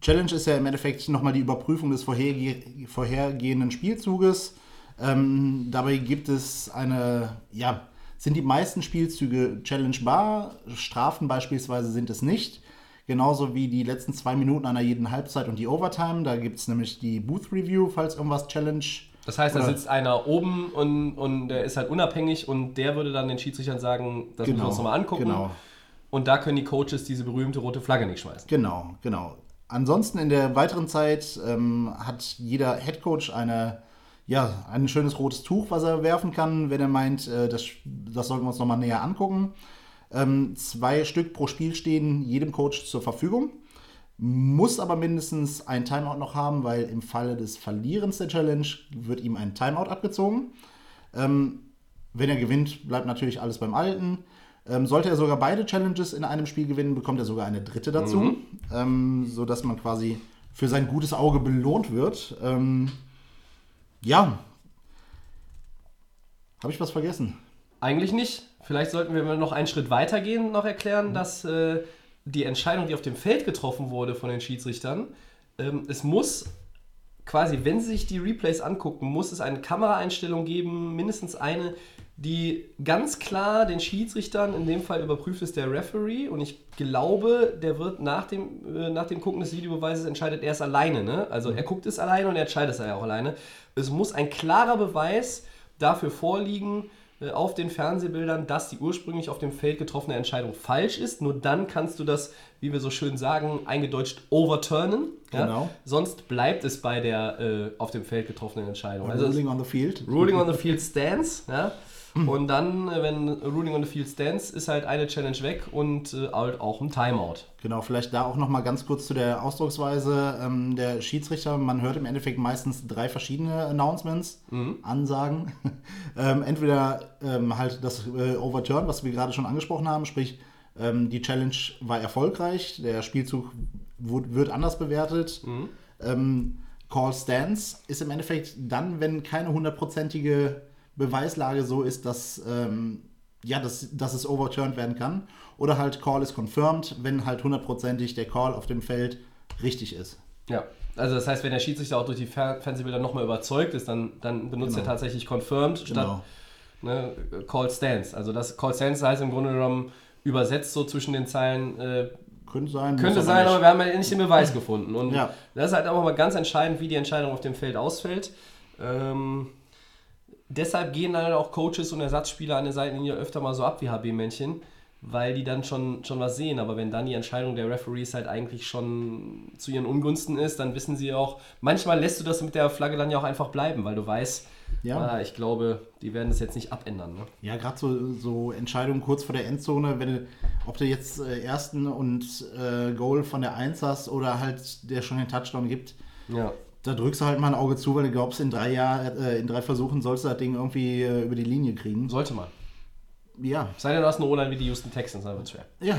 Challenge ist ja im Endeffekt nochmal die Überprüfung des vorherge vorhergehenden Spielzuges. Ähm, dabei gibt es eine, ja, sind die meisten Spielzüge challengebar, Strafen beispielsweise sind es nicht. Genauso wie die letzten zwei Minuten einer jeden Halbzeit und die Overtime. Da gibt es nämlich die Booth Review, falls irgendwas Challenge Das heißt, da sitzt einer oben und, und der ist halt unabhängig und der würde dann den Schiedsrichtern sagen, das müssen wir uns nochmal angucken. Genau. Und da können die Coaches diese berühmte rote Flagge nicht schmeißen. Genau, genau. Ansonsten in der weiteren Zeit ähm, hat jeder Headcoach eine, ja, ein schönes rotes Tuch, was er werfen kann, wenn er meint, äh, das, das sollten wir uns nochmal näher angucken. Ähm, zwei Stück pro Spiel stehen jedem Coach zur Verfügung. muss aber mindestens ein Timeout noch haben, weil im Falle des Verlierens der Challenge wird ihm ein Timeout abgezogen. Ähm, wenn er gewinnt, bleibt natürlich alles beim Alten. Ähm, sollte er sogar beide Challenges in einem Spiel gewinnen, bekommt er sogar eine dritte dazu, ähm, sodass man quasi für sein gutes Auge belohnt wird. Ähm, ja. Habe ich was vergessen? Eigentlich nicht. Vielleicht sollten wir noch einen Schritt weiter gehen, noch erklären, dass äh, die Entscheidung, die auf dem Feld getroffen wurde von den Schiedsrichtern, ähm, es muss quasi, wenn sie sich die Replays angucken, muss es eine Kameraeinstellung geben, mindestens eine, die ganz klar den Schiedsrichtern, in dem Fall überprüft ist der Referee und ich glaube, der wird nach dem, äh, nach dem Gucken des Videobeweises entscheidet er es alleine. Ne? Also er guckt es alleine und er entscheidet es ja auch alleine. Es muss ein klarer Beweis dafür vorliegen, auf den Fernsehbildern, dass die ursprünglich auf dem Feld getroffene Entscheidung falsch ist. Nur dann kannst du das, wie wir so schön sagen, eingedeutscht overturnen. Ja? Genau. Sonst bleibt es bei der äh, auf dem Feld getroffenen Entscheidung. Also Ruling on the field. Ruling on the Field stands, ja. Und dann, äh, wenn Ruling on the Field stands, ist halt eine Challenge weg und äh, halt auch ein Timeout. Genau, vielleicht da auch noch mal ganz kurz zu der Ausdrucksweise ähm, der Schiedsrichter. Man hört im Endeffekt meistens drei verschiedene Announcements, Ansagen. ähm, entweder ähm, halt das äh, Overturn, was wir gerade schon angesprochen haben, sprich ähm, die Challenge war erfolgreich, der Spielzug wird anders bewertet. Ähm, Call Stands ist im Endeffekt dann, wenn keine hundertprozentige Beweislage so ist, dass, ähm, ja, dass, dass es overturned werden kann. Oder halt Call is confirmed, wenn halt hundertprozentig der Call auf dem Feld richtig ist. Ja. Also das heißt, wenn der Schiedsrichter auch durch die Fer Fernsehbilder nochmal überzeugt ist, dann, dann benutzt Genau. er tatsächlich confirmed statt Genau. ne, Call Stands. Also das Call Stands heißt im Grunde genommen übersetzt so zwischen den Zeilen äh, Könnte sein. Könnte sein, nicht. aber wir haben ja nicht den Beweis gefunden. Und Ja. das ist halt auch mal ganz entscheidend, wie die Entscheidung auf dem Feld ausfällt. Ähm, deshalb gehen dann auch Coaches und Ersatzspieler an der Seitenlinie öfter mal so ab wie HB-Männchen, weil die dann schon, schon was sehen. Aber wenn dann die Entscheidung der Referees halt eigentlich schon zu ihren Ungunsten ist, dann wissen sie auch, manchmal lässt du das mit der Flagge dann ja auch einfach bleiben, weil du weißt, Ja. ah, ich glaube, die werden das jetzt nicht abändern. Ne? Ja, gerade so, so Entscheidungen kurz vor der Endzone, wenn ob du jetzt äh, ersten und äh, Goal von der 1 hast oder halt der schon den Touchdown gibt, Ja. Da drückst du halt mal ein Auge zu, weil du glaubst, in drei Jahren, äh, in drei Versuchen sollst du das Ding irgendwie äh, über die Linie kriegen. Sollte man. Ja, Sei denn, du hast eine O-Line wie die Houston Texans, dann wird schwer. ja,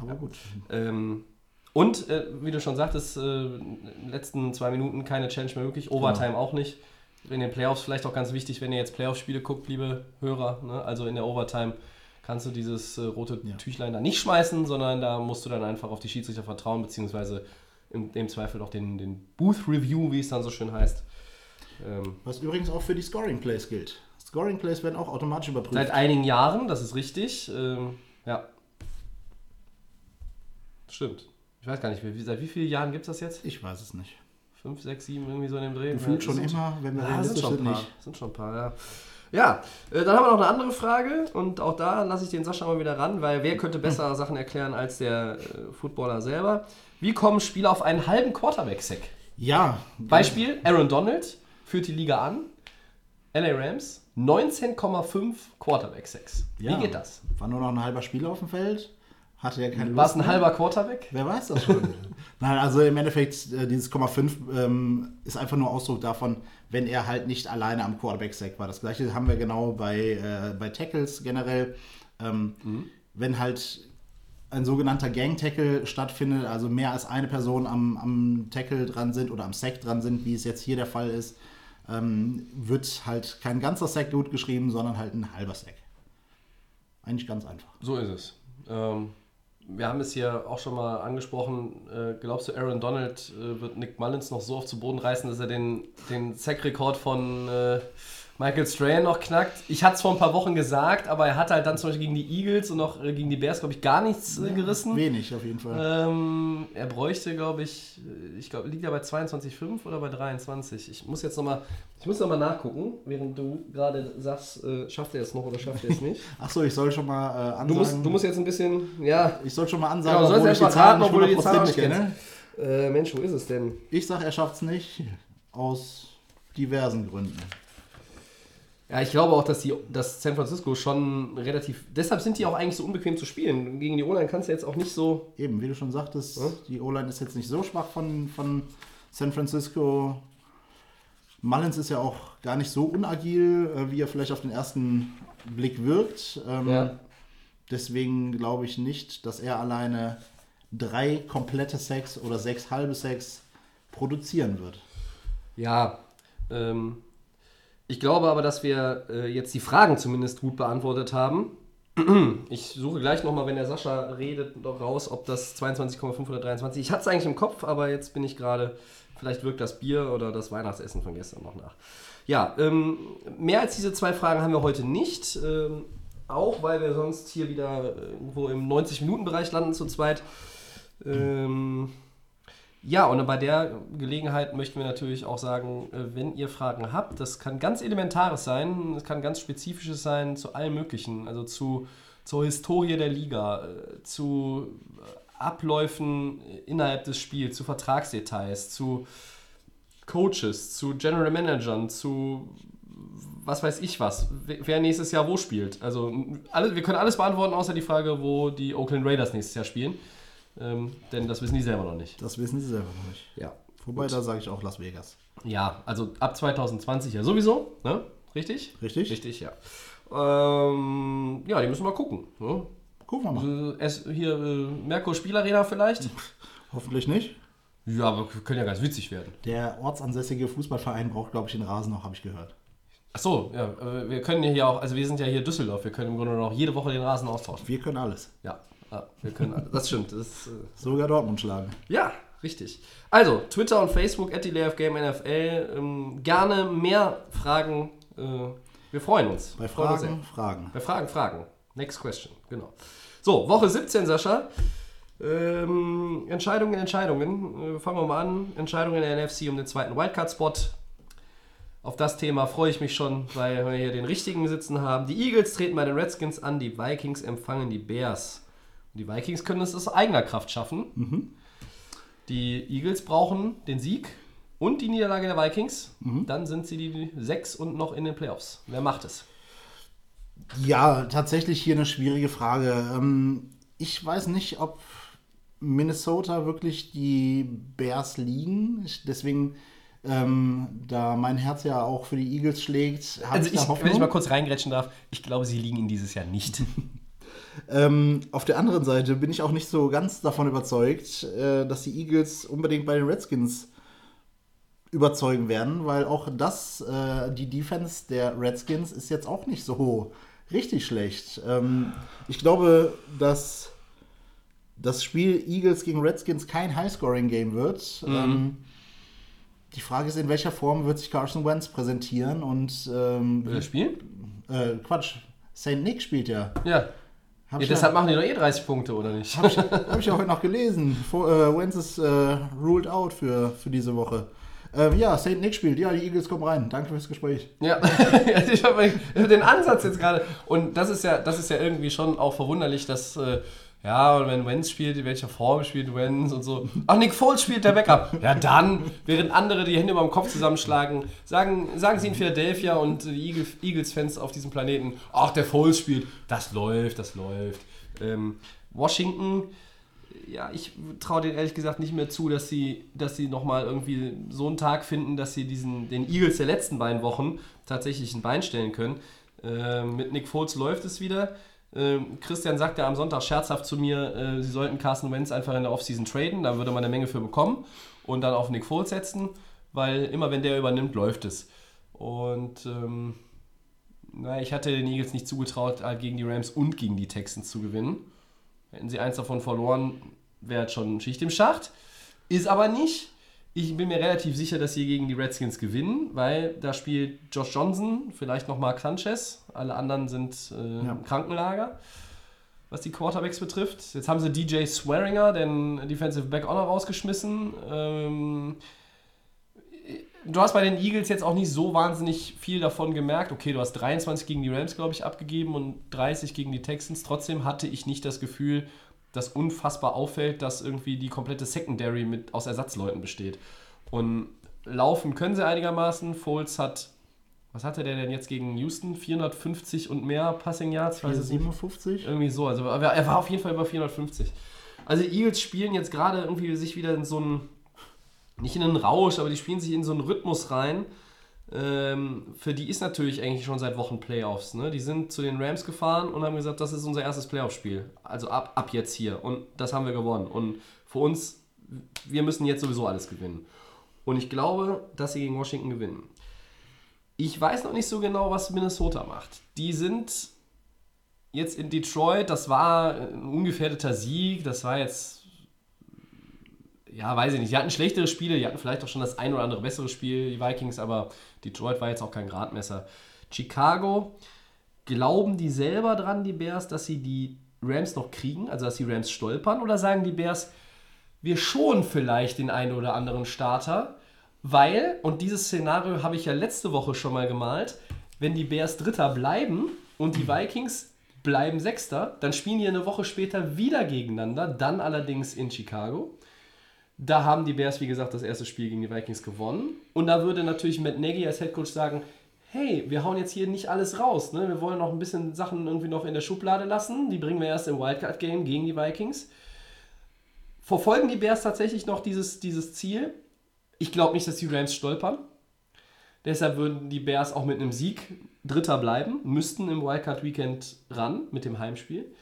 aber gut. Ähm, und, äh, wie du schon sagtest, äh, in den letzten zwei Minuten keine Challenge mehr möglich, Overtime auch nicht. In den Playoffs vielleicht auch ganz wichtig, wenn ihr jetzt Playoff-Spiele guckt, liebe Hörer. Ne? Also in der Overtime kannst du dieses äh, rote Ja. Tüchlein da nicht schmeißen, sondern da musst du dann einfach auf die Schiedsrichter vertrauen, beziehungsweise im, im Zweifel auch den, den Booth Review, wie es dann so schön heißt. Ähm, Was übrigens auch für die Scoring Plays gilt. Scoring Plays werden auch automatisch überprüft. Seit einigen Jahren, das ist richtig. Ähm, ja. Stimmt. Ich weiß gar nicht, wie, seit wie vielen Jahren gibt es das jetzt? ich weiß es nicht. Fünf, sechs, sieben, irgendwie so in dem Dreh. Gefühlt Ja, schon sind- immer, wenn wir Ja, sind realistisch schon ein sind, paar. nicht. Sind schon ein paar, ja. Ja, äh, dann haben wir noch eine andere Frage und auch da lasse ich den Sascha mal wieder ran, weil wer könnte besser Sachen erklären als der äh, Footballer selber? Wie kommen Spieler auf einen halben Quarterback-Sack? Ja, Beispiel, Aaron Donald führt die Liga an. LA Rams, 19,5 Quarterback-Sacks. ja. Wie geht das? War nur noch ein halber Spieler auf dem Feld. Hatte ja keine Lust. War es ein mehr. halber Quarterback? Wer weiß das schon. Nein, also im Endeffekt, äh, dieses Komma 5 ähm, ist einfach nur Ausdruck davon, wenn er halt nicht alleine am Quarterback-Sack war. Das gleiche haben wir genau bei, äh, bei Tackles generell. Ähm, Wenn halt ein sogenannter Gang-Tackle stattfindet, also mehr als eine Person am, am Tackle dran sind oder am Sack dran sind, wie es jetzt hier der Fall ist, ähm, wird halt kein ganzer Sack gut geschrieben, sondern halt ein halber Sack. Eigentlich ganz einfach. So ist es. Ähm, wir haben es hier auch schon mal angesprochen. Äh, glaubst du, Aaron Donald äh, wird Nick Mullins noch so oft zu Boden reißen, dass er den, den Sack-Rekord von äh, Michael Strahan noch knackt? Ich hatte es vor ein paar Wochen gesagt, aber er hat halt dann zum Beispiel gegen die Eagles und noch äh, gegen die Bears, glaube ich, gar nichts äh, gerissen. Wenig auf jeden Fall. Ähm, er bräuchte, glaube ich, äh, ich glaube, liegt er bei 22,5 oder bei 23? Ich muss jetzt nochmal, ich muss nachgucken, während du gerade sagst, äh, schafft er es noch oder schafft er es nicht. Achso, ich soll schon mal äh, ansagen. Du musst, du musst jetzt ein bisschen, ja, Ich soll schon mal ansagen, Genau, obwohl ich die raten, obwohl du die nicht Zahlen 100% nicht kenne. äh, Mensch, wo ist es denn? Ich sag, er schafft's nicht. Aus diversen Gründen. Ja, ich glaube auch, dass, die, dass San Francisco schon relativ. Deshalb sind die auch eigentlich so unbequem zu spielen. Gegen die O-Line kannst du jetzt auch nicht so. Eben, wie du schon sagtest, die O-Line ist jetzt nicht so schwach von, von San Francisco. Mullins ist ja auch gar nicht so unagil, äh, wie er vielleicht auf den ersten Blick wirkt. Ähm, Ja. Deswegen glaube ich nicht, dass er alleine drei komplette Sacks oder sechs halbe Sacks produzieren wird. Ja, ähm, ich glaube aber, dass wir äh, jetzt die Fragen zumindest gut beantwortet haben. Ich suche gleich nochmal, wenn der Sascha redet, noch raus, ob das 22,523. Ich hatte es eigentlich im Kopf, aber jetzt bin ich gerade, vielleicht wirkt das Bier oder das Weihnachtsessen von gestern noch nach. Ja, ähm, mehr als diese zwei Fragen haben wir heute nicht. Ähm, auch weil wir sonst hier wieder irgendwo im 90-Minuten-Bereich landen zu zweit. Ähm, ja, und bei der Gelegenheit möchten wir natürlich auch sagen, äh, wenn ihr Fragen habt, das kann ganz Elementares sein, es kann ganz Spezifisches sein zu allem Möglichen, also zu, zur Historie der Liga, äh, zu äh, Abläufen innerhalb des Spiels, zu Vertragsdetails, zu Coaches, zu General Managern, zu was weiß ich was, wer nächstes Jahr wo spielt. Also alle, wir können alles beantworten, außer die Frage, wo die Oakland Raiders nächstes Jahr spielen. Ähm, denn das wissen die selber noch nicht. Das wissen sie selber noch nicht. Ja. Wobei, da sage ich auch Las Vegas. Ja, also ab 2020 ja sowieso, ne? Richtig? Richtig? Richtig, ja. Ähm, ja, die müssen wir gucken. Ne? Gucken wir mal. Äh, es, hier äh, Merkur Spielarena vielleicht? Hoffentlich nicht. Ja, aber können ja ganz witzig werden. Der ortsansässige Fußballverein braucht, glaube ich, den Rasen noch, habe ich gehört. Ach so, ja, äh, wir können hier auch, also wir sind ja hier Düsseldorf, wir können im Grunde noch jede Woche den Rasen austauschen. Wir können alles. Ja, ja wir können, alles. das stimmt. Das, äh, Sogar Dortmund schlagen. Ja, richtig. Also, Twitter und Facebook, at Game NFL. Ähm, gerne mehr Fragen. Äh, wir freuen uns. Bei Freuen uns Fragen, sehr. Fragen. Bei Fragen, Fragen. Next question, genau. So, Woche 17, Sascha. Ähm, Entscheidungen, Entscheidungen. Äh, fangen wir mal an. Entscheidungen in der NFC um den zweiten Wildcard-Spot. Auf das Thema freue ich mich schon, weil wir hier den richtigen sitzen haben. Die Eagles treten bei den Redskins an, die Vikings empfangen die Bears. Die Vikings können es aus eigener Kraft schaffen. Die Eagles brauchen den Sieg und die Niederlage der Vikings. Dann sind sie die sechs und noch in den Playoffs. Wer macht es? Ja, tatsächlich hier eine schwierige Frage. Ähm, ich weiß nicht, ob Minnesota wirklich die Bears liegen. Deswegen, ähm, da mein Herz ja auch für die Eagles schlägt, habe Also ich ich, Hoffnung. wenn ich mal kurz reingrätschen darf, ich glaube, sie liegen in dieses Jahr nicht. Ähm, auf der anderen Seite bin ich auch nicht so ganz davon überzeugt, äh, dass die Eagles unbedingt bei den Redskins überzeugen werden, weil auch das, äh, die Defense der Redskins ist jetzt auch nicht so richtig schlecht. Ähm, ich glaube, dass das Spiel Eagles gegen Redskins kein Highscoring-Game wird. Ähm, die Frage ist, in welcher Form wird sich Carson Wentz präsentieren und ähm, Will er spielen? äh, Quatsch, St. Nick spielt ja. Ja. Ja deshalb machen die doch eh 30 Punkte, oder nicht? Habe ich, hab ich ja heute noch gelesen. Vor, äh, Wentz ist äh, ruled out für, für diese Woche. Ähm, ja, St. Nick spielt. Ja, die Eagles kommen rein. Danke fürs Gespräch. Ja, ich habe den Ansatz jetzt gerade. Und das ist ja, das ist ja irgendwie schon auch verwunderlich, dass äh, ja, und wenn Wenz spielt, in welcher Form spielt Wenz und so. Ach, Nick Foles spielt der Backup. Ja, dann, während andere die Hände über dem Kopf zusammenschlagen, sagen, sagen sie in Philadelphia und die Eagle- Eagles-Fans auf diesem Planeten, ach, der Foles spielt, das läuft, das läuft. Ähm, Washington, ja, ich traue denen ehrlich gesagt nicht mehr zu, dass sie, dass sie nochmal irgendwie so einen Tag finden, dass sie diesen, den Eagles der letzten beiden Wochen tatsächlich ein Bein stellen können. Ähm, mit Nick Foles läuft es wieder. Ähm, Christian sagte am Sonntag scherzhaft zu mir, äh, sie sollten Carson Wentz einfach in der Offseason traden, da würde man eine Menge für bekommen und dann auf Nick Foles setzen, weil immer wenn der übernimmt, läuft es. Und ähm, na, ich hatte den Eagles nicht zugetraut, halt gegen die Rams und gegen die Texans zu gewinnen. Hätten sie eins davon verloren, wäre jetzt schon Schicht im Schacht. Ist aber nicht. Ich bin mir relativ sicher, dass sie gegen die Redskins gewinnen, weil da spielt Josh Johnson, vielleicht noch Mark Sanchez. Alle anderen sind äh, Ja. im Krankenlager, was die Quarterbacks betrifft. Jetzt haben sie DJ Swearinger, den Defensive Back, noch rausgeschmissen. Ähm, du hast bei den Eagles jetzt auch nicht so wahnsinnig viel davon gemerkt. Okay, du hast 23 gegen die Rams, glaube ich, abgegeben und 30 gegen die Texans. Trotzdem hatte ich nicht das Gefühl, dass unfassbar auffällt, dass irgendwie die komplette Secondary mit, aus Ersatzleuten besteht. Und laufen können sie einigermaßen. Foles hat was hatte der denn jetzt gegen Houston? 450 und mehr Passing Yards? Weiß es nicht. 57? Irgendwie so. Also er war auf jeden Fall über 450. Also die Eagles spielen jetzt gerade irgendwie sich wieder in so einen, nicht in einen Rausch, aber die spielen sich in so einen Rhythmus rein. Ähm, für die ist natürlich eigentlich schon seit Wochen Playoffs. Ne? Die sind zu den Rams gefahren und haben gesagt, das ist unser erstes Playoff-Spiel. Also ab, ab jetzt hier. Und das haben wir gewonnen. Und für uns, wir müssen jetzt sowieso alles gewinnen. Und ich glaube, dass sie gegen Washington gewinnen. Ich weiß noch nicht so genau, was Minnesota macht. Die sind jetzt in Detroit, das war ein ungefährdeter Sieg, das war jetzt, ja, weiß ich nicht, die hatten schlechtere Spiele, die hatten vielleicht auch schon das ein oder andere bessere Spiel, die Vikings, aber Detroit war jetzt auch kein Gradmesser. Chicago, glauben die selber dran, die Bears, dass sie die Rams noch kriegen, also dass die Rams stolpern, oder sagen die Bears, wir schonen vielleicht den einen oder anderen Starter, weil, und dieses Szenario habe ich ja letzte Woche schon mal gemalt, wenn die Bears Dritter bleiben und die Vikings bleiben Sechster, dann spielen die eine Woche später wieder gegeneinander, dann allerdings in Chicago. Da haben die Bears, wie gesagt, das erste Spiel gegen die Vikings gewonnen. Und da würde natürlich Matt Nagy als Headcoach sagen, hey, wir hauen jetzt hier nicht alles raus. Ne? Wir wollen noch ein bisschen Sachen irgendwie noch in der Schublade lassen. Die bringen wir erst im Wildcard-Game gegen die Vikings. Verfolgen die Bears tatsächlich noch dieses, dieses Ziel? Ich glaube nicht, dass die Rams stolpern. Deshalb würden die Bears auch mit einem Sieg Dritter bleiben, müssten im Wildcard Weekend ran mit dem Heimspiel.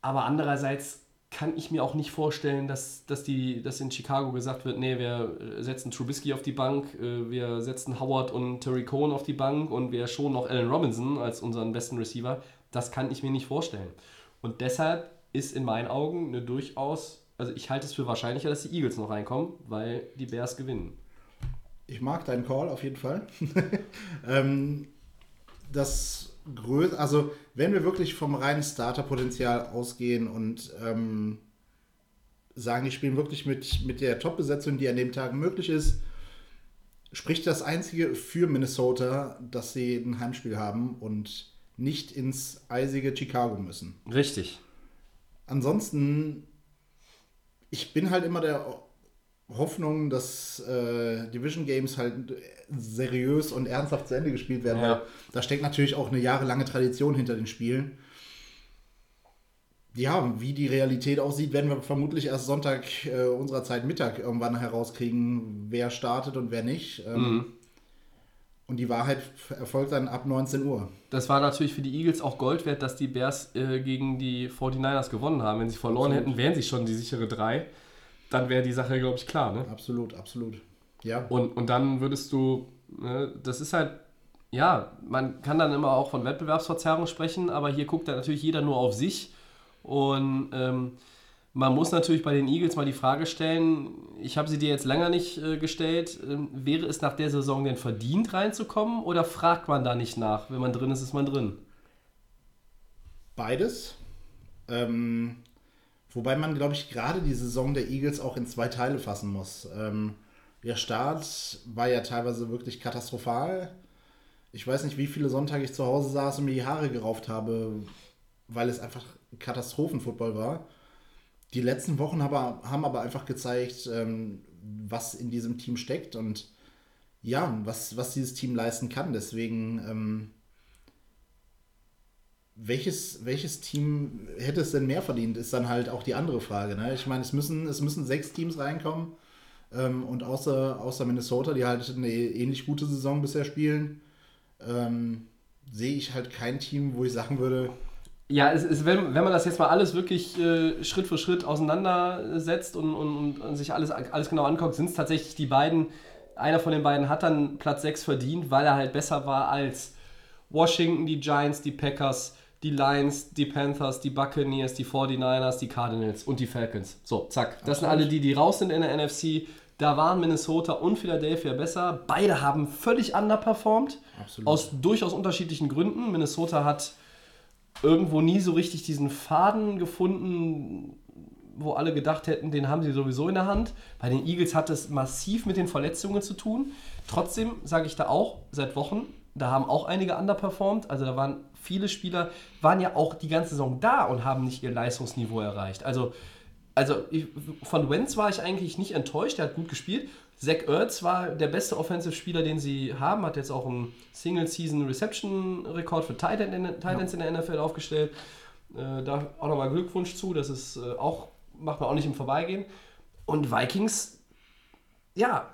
Aber andererseits kann ich mir auch nicht vorstellen, dass, dass, die, dass in Chicago gesagt wird, nee, wir setzen Trubisky auf die Bank, äh, wir setzen Howard und Terry Cohn auf die Bank und wir schon noch Allen Robinson als unseren besten Receiver. Das kann ich mir nicht vorstellen. Und deshalb ist in meinen Augen eine durchaus, also ich halte es für wahrscheinlicher, dass die Eagles noch reinkommen, weil die Bears gewinnen. Ich mag deinen Call auf jeden Fall. ähm, das größte, also wenn wir wirklich vom reinen Starterpotenzial ausgehen und ähm, sagen, die spielen wirklich mit, mit der Top-Besetzung, die an dem Tag möglich ist, spricht das Einzige für Minnesota, dass sie ein Heimspiel haben und nicht ins eisige Chicago müssen. Richtig. Ansonsten, ich bin halt immer der Hoffnung, dass äh, Division Games halt seriös und ernsthaft zu Ende gespielt werden, Ja. weil da steckt natürlich auch eine jahrelange Tradition hinter den Spielen. Ja, wie die Realität aussieht, werden wir vermutlich erst Sonntag äh, unserer Zeit Mittag irgendwann herauskriegen, wer startet und wer nicht. Ähm, Und die Wahrheit erfolgt dann ab 19 Uhr. Das war natürlich für die Eagles auch Gold wert, dass die Bears äh, gegen die 49ers gewonnen haben. Wenn sie verloren Absolut. hätten, wären sie schon die sichere 3. Dann wäre die Sache, glaube ich, klar. Ne? Absolut, absolut. Ja. Und, und dann würdest du, ne, das ist halt, ja, man kann dann immer auch von Wettbewerbsverzerrung sprechen, aber hier guckt dann natürlich jeder nur auf sich. Und ähm, man muss natürlich bei den Eagles mal die Frage stellen, ich habe sie dir jetzt länger nicht äh, gestellt, ähm, wäre es nach der Saison denn verdient reinzukommen oder fragt man da nicht nach? Wenn man drin ist, ist man drin. Beides. Ähm, wobei man, glaube ich, gerade die Saison der Eagles auch in zwei Teile fassen muss. Ähm, der Start war ja teilweise wirklich katastrophal. Ich weiß nicht, wie viele Sonntage ich zu Hause saß und mir die Haare gerauft habe, weil es einfach Katastrophenfootball war. Die letzten Wochen aber, haben aber einfach gezeigt, ähm, was in diesem Team steckt und ja, was, was dieses Team leisten kann. Deswegen, ähm, welches, welches Team hätte es denn mehr verdient, ist dann halt auch die andere Frage. Ne? Ich meine, es müssen, es müssen sechs Teams reinkommen. Ähm, und außer, außer Minnesota, die halt eine ähnlich gute Saison bisher spielen, ähm, sehe ich halt kein Team, wo ich sagen würde, Ja, es ist, wenn, wenn man das jetzt mal alles wirklich äh, Schritt für Schritt auseinandersetzt und, und, und sich alles, alles genau anguckt, sind es tatsächlich die beiden, einer von den beiden hat dann Platz 6 verdient, weil er halt besser war als Washington, die Giants, die Packers, die Lions, die Panthers, die Buccaneers, die 49ers, die Cardinals und die Falcons. So, zack. Das sind alle die, die raus sind in der NFC. Da waren Minnesota und Philadelphia besser. Beide haben völlig underperformed. Absolut. Aus durchaus unterschiedlichen Gründen. Minnesota hat irgendwo nie so richtig diesen Faden gefunden, wo alle gedacht hätten, den haben sie sowieso in der Hand. Bei den Eagles hat es massiv mit den Verletzungen zu tun. Trotzdem sage ich da auch seit Wochen, da haben auch einige underperformed. Also da waren viele Spieler, waren ja auch die ganze Saison da und haben nicht ihr Leistungsniveau erreicht. Also, also ich, von Wentz war ich eigentlich nicht enttäuscht, der hat gut gespielt. Zach Ertz war der beste Offensive-Spieler, den sie haben, hat jetzt auch einen Single-Season-Reception-Rekord für Ends in der NFL aufgestellt. Äh, da auch nochmal Glückwunsch zu, das ist äh, auch, macht man auch nicht im Vorbeigehen. Und Vikings, ja,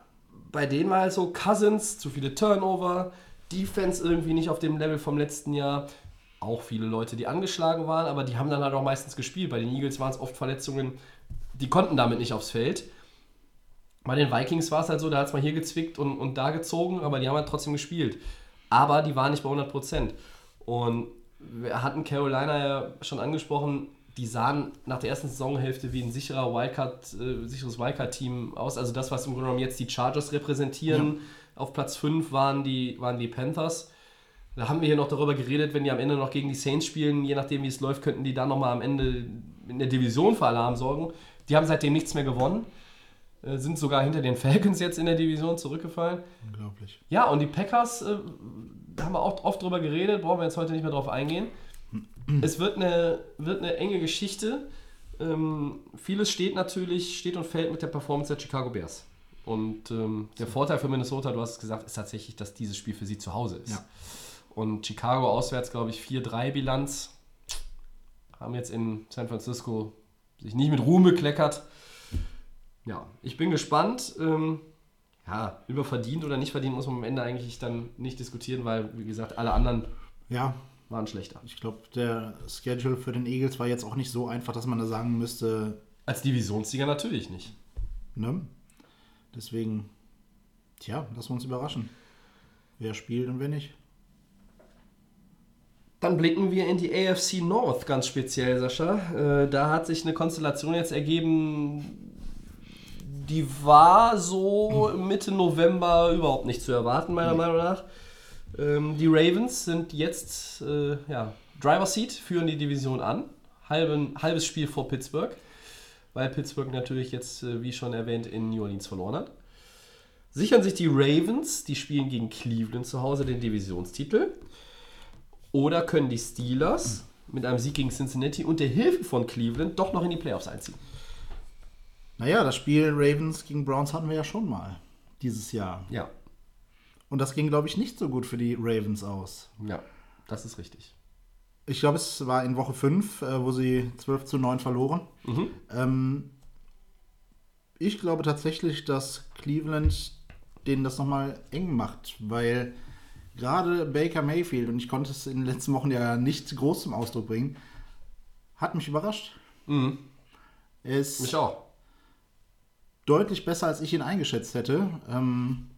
bei denen war halt so Cousins, zu viele Turnover, Defense irgendwie nicht auf dem Level vom letzten Jahr. Auch viele Leute, die angeschlagen waren, aber die haben dann halt auch meistens gespielt. Bei den Eagles waren es oft Verletzungen, die konnten damit nicht aufs Feld. Bei den Vikings war es halt so, da hat es mal hier gezwickt und, und da gezogen, aber die haben halt trotzdem gespielt. Aber die waren nicht bei 100%. Und wir hatten Carolina ja schon angesprochen, die sahen nach der ersten Saisonhälfte wie ein sicherer Wildcard, äh, sicheres Wildcard-Team aus. Also das, was im Grunde genommen jetzt die Chargers repräsentieren. Auf Platz 5 waren die, waren die Panthers. Da haben wir hier noch darüber geredet, wenn die am Ende noch gegen die Saints spielen, je nachdem wie es läuft, könnten die dann nochmal am Ende in der Division für Alarm sorgen. Die haben seitdem nichts mehr gewonnen. Äh, sind sogar hinter den Falcons jetzt in der Division zurückgefallen. Unglaublich. Ja, und die Packers, äh, da haben wir auch oft drüber geredet, brauchen wir jetzt heute nicht mehr drauf eingehen. Es wird eine, wird eine enge Geschichte. Ähm, vieles steht natürlich, steht und fällt mit der Performance der Chicago Bears. Und ähm, der Vorteil für Minnesota, du hast es gesagt, ist tatsächlich, dass dieses Spiel für sie zu Hause ist. Ja. Und Chicago auswärts, glaube ich, 4-3 Bilanz. Haben jetzt in San Francisco sich nicht mit Ruhm bekleckert. Ja, ich bin gespannt. Ähm, ja, über verdient oder nicht verdient muss man am Ende eigentlich dann nicht diskutieren, weil, wie gesagt, alle anderen Ja, waren schlechter. ich glaube, der Schedule für den Eagles war jetzt auch nicht so einfach, dass man da sagen müsste, Als Divisionssieger natürlich nicht. ne? Deswegen, tja, lassen wir uns überraschen. Wer spielt und wer nicht. Dann blicken wir in die AFC North ganz speziell, Sascha. Äh, da hat sich eine Konstellation jetzt ergeben, die war so Mitte November überhaupt nicht zu erwarten, meiner Meinung nach. Ähm, die Ravens sind jetzt, äh, ja, Driver Seat, führen die Division an. Halben, halbes Spiel vor Pittsburgh, weil Pittsburgh natürlich jetzt, äh, wie schon erwähnt, in New Orleans verloren hat. Sichern sich die Ravens, die spielen gegen Cleveland zu Hause den Divisionstitel. Oder können die Steelers mit einem Sieg gegen Cincinnati und der Hilfe von Cleveland doch noch in die Playoffs einziehen? Naja, das Spiel Ravens gegen Browns hatten wir ja schon mal dieses Jahr. Ja, Und das ging, glaube ich, nicht so gut für die Ravens aus. ja, das ist richtig. Ich glaube, es war in Woche 5, äh, wo sie 12 zu 9 verloren. Ähm, ich glaube tatsächlich, dass Cleveland denen das nochmal eng macht, weil gerade Baker Mayfield, und ich konnte es in den letzten Wochen ja nicht groß zum Ausdruck bringen, hat mich überrascht. Er ist Mich auch. deutlich besser, als ich ihn eingeschätzt hätte. Ähm,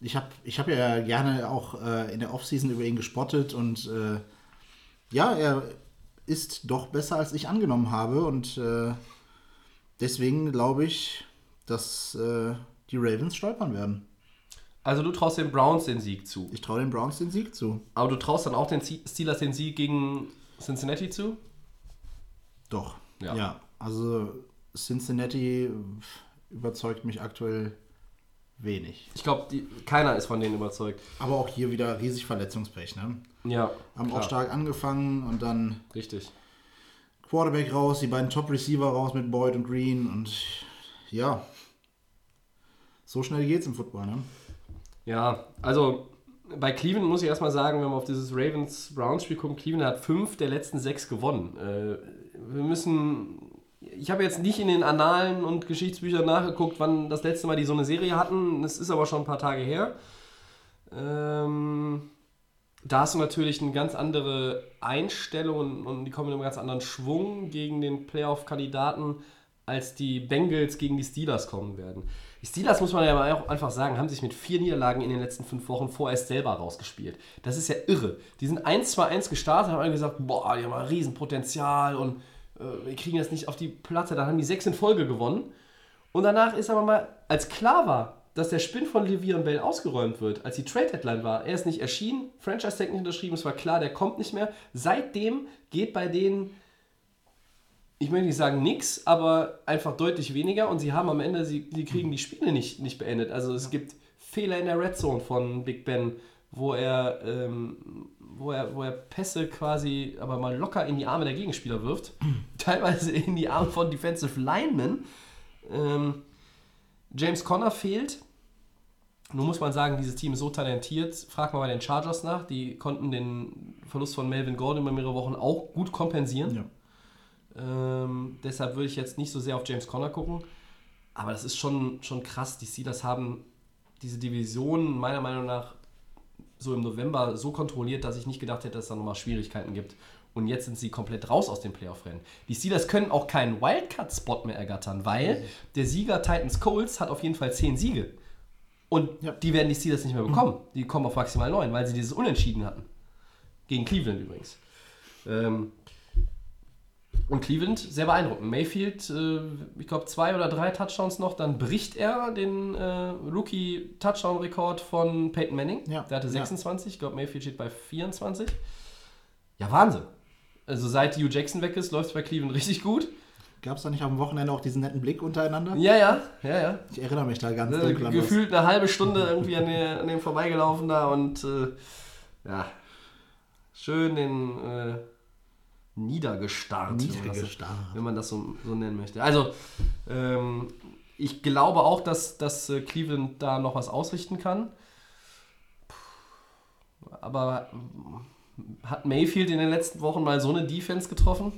ich habe ich hab ja gerne auch äh, in der Offseason über ihn gespottet und äh, ja, er ist doch besser, als ich angenommen habe und äh, deswegen glaube ich, dass äh, die Ravens stolpern werden. Also du traust den Browns den Sieg zu. Ich traue den Browns den Sieg zu. Aber du traust dann auch den Steelers den Sieg gegen Cincinnati zu? Doch. Ja. Ja, also Cincinnati überzeugt mich aktuell wenig. Ich glaube, keiner ist von denen überzeugt. Aber auch hier wieder riesig Verletzungspech, ne? Ja, Haben klar. auch stark angefangen und dann Richtig. Quarterback raus, die beiden Top-Receiver raus mit Boyd und Green und ja, so schnell geht's im Football, ne? Ja, also bei Cleveland muss ich erstmal sagen, wenn wir auf dieses Ravens-Browns-Spiel gucken, Cleveland hat fünf der letzten sechs gewonnen. Äh, wir müssen. Ich habe jetzt nicht in den Annalen und Geschichtsbüchern nachgeguckt, wann das letzte Mal die so eine Serie hatten. Das ist aber schon ein paar Tage her. Ähm, da hast du natürlich eine ganz andere Einstellung und, und die kommen mit einem ganz anderen Schwung gegen den Playoff-Kandidaten, als die Bengals gegen die Steelers kommen werden. Die Steelers, muss man ja mal auch einfach sagen, haben sich mit vier Niederlagen in den letzten fünf Wochen vorerst selber rausgespielt. Das ist ja irre. Die sind 1-2-1 gestartet, haben alle gesagt, boah, die haben ein Riesenpotenzial und äh, wir kriegen das nicht auf die Platte. Dann haben die sechs in Folge gewonnen. Und danach ist aber mal, als klar war, dass der Spin von Le'Veon Bell ausgeräumt wird, als die Trade Deadline war, er ist nicht erschienen, Franchise Tag nicht unterschrieben, es war klar, der kommt nicht mehr. Seitdem geht bei denen, ich möchte nicht sagen nix, aber einfach deutlich weniger und sie haben am Ende, sie, sie kriegen die Spiele nicht, nicht beendet. Also es gibt Fehler in der Red Zone von Big Ben, wo er, ähm, wo er, wo er Pässe quasi aber mal locker in die Arme der Gegenspieler wirft, teilweise in die Arme von Defensive Linemen. Ähm, James Conner fehlt. Nun muss man sagen, dieses Team ist so talentiert. Frag mal bei den Chargers nach. Die konnten den Verlust von Melvin Gordon über mehrere Wochen auch gut kompensieren. Ja. Ähm, deshalb würde ich jetzt nicht so sehr auf James Conner gucken. Aber das ist schon, schon krass. Die Steelers haben diese Division meiner Meinung nach so im November so kontrolliert, dass ich nicht gedacht hätte, dass es da nochmal Schwierigkeiten gibt. Und jetzt sind sie komplett raus aus dem Playoff-Rennen. Die Steelers können auch keinen Wildcard-Spot mehr ergattern, weil der Sieger Titans Colts hat auf jeden Fall 10 Siege. Und Ja. die werden die Steelers nicht mehr bekommen. Die kommen auf maximal 9, weil sie dieses Unentschieden hatten. Gegen Cleveland übrigens. Ähm, und Cleveland, sehr beeindruckend. Mayfield, äh, ich glaube, zwei oder drei Touchdowns noch, dann bricht er den äh, Rookie-Touchdown-Rekord von Peyton Manning. Ja, Der hatte ja. 26, ich glaube, Mayfield steht bei 24. Ja, Wahnsinn. Also seit Hugh Jackson weg ist, läuft es bei Cleveland richtig gut. Gab es da nicht am Wochenende auch diesen netten Blick untereinander? Ja, ja, ja, ja. Ich erinnere mich da ganz Äh, dunkel gefühlt eine halbe Stunde irgendwie an, der, an dem vorbeigelaufen da und äh, ja, schön den niedergestarrt, wenn man das- Niedergestarrt. wenn man das so, so nennen möchte. Also, ähm, ich glaube auch, dass, dass äh, Cleveland da noch was ausrichten kann. Aber äh, hat Mayfield in den letzten Wochen mal so eine Defense getroffen?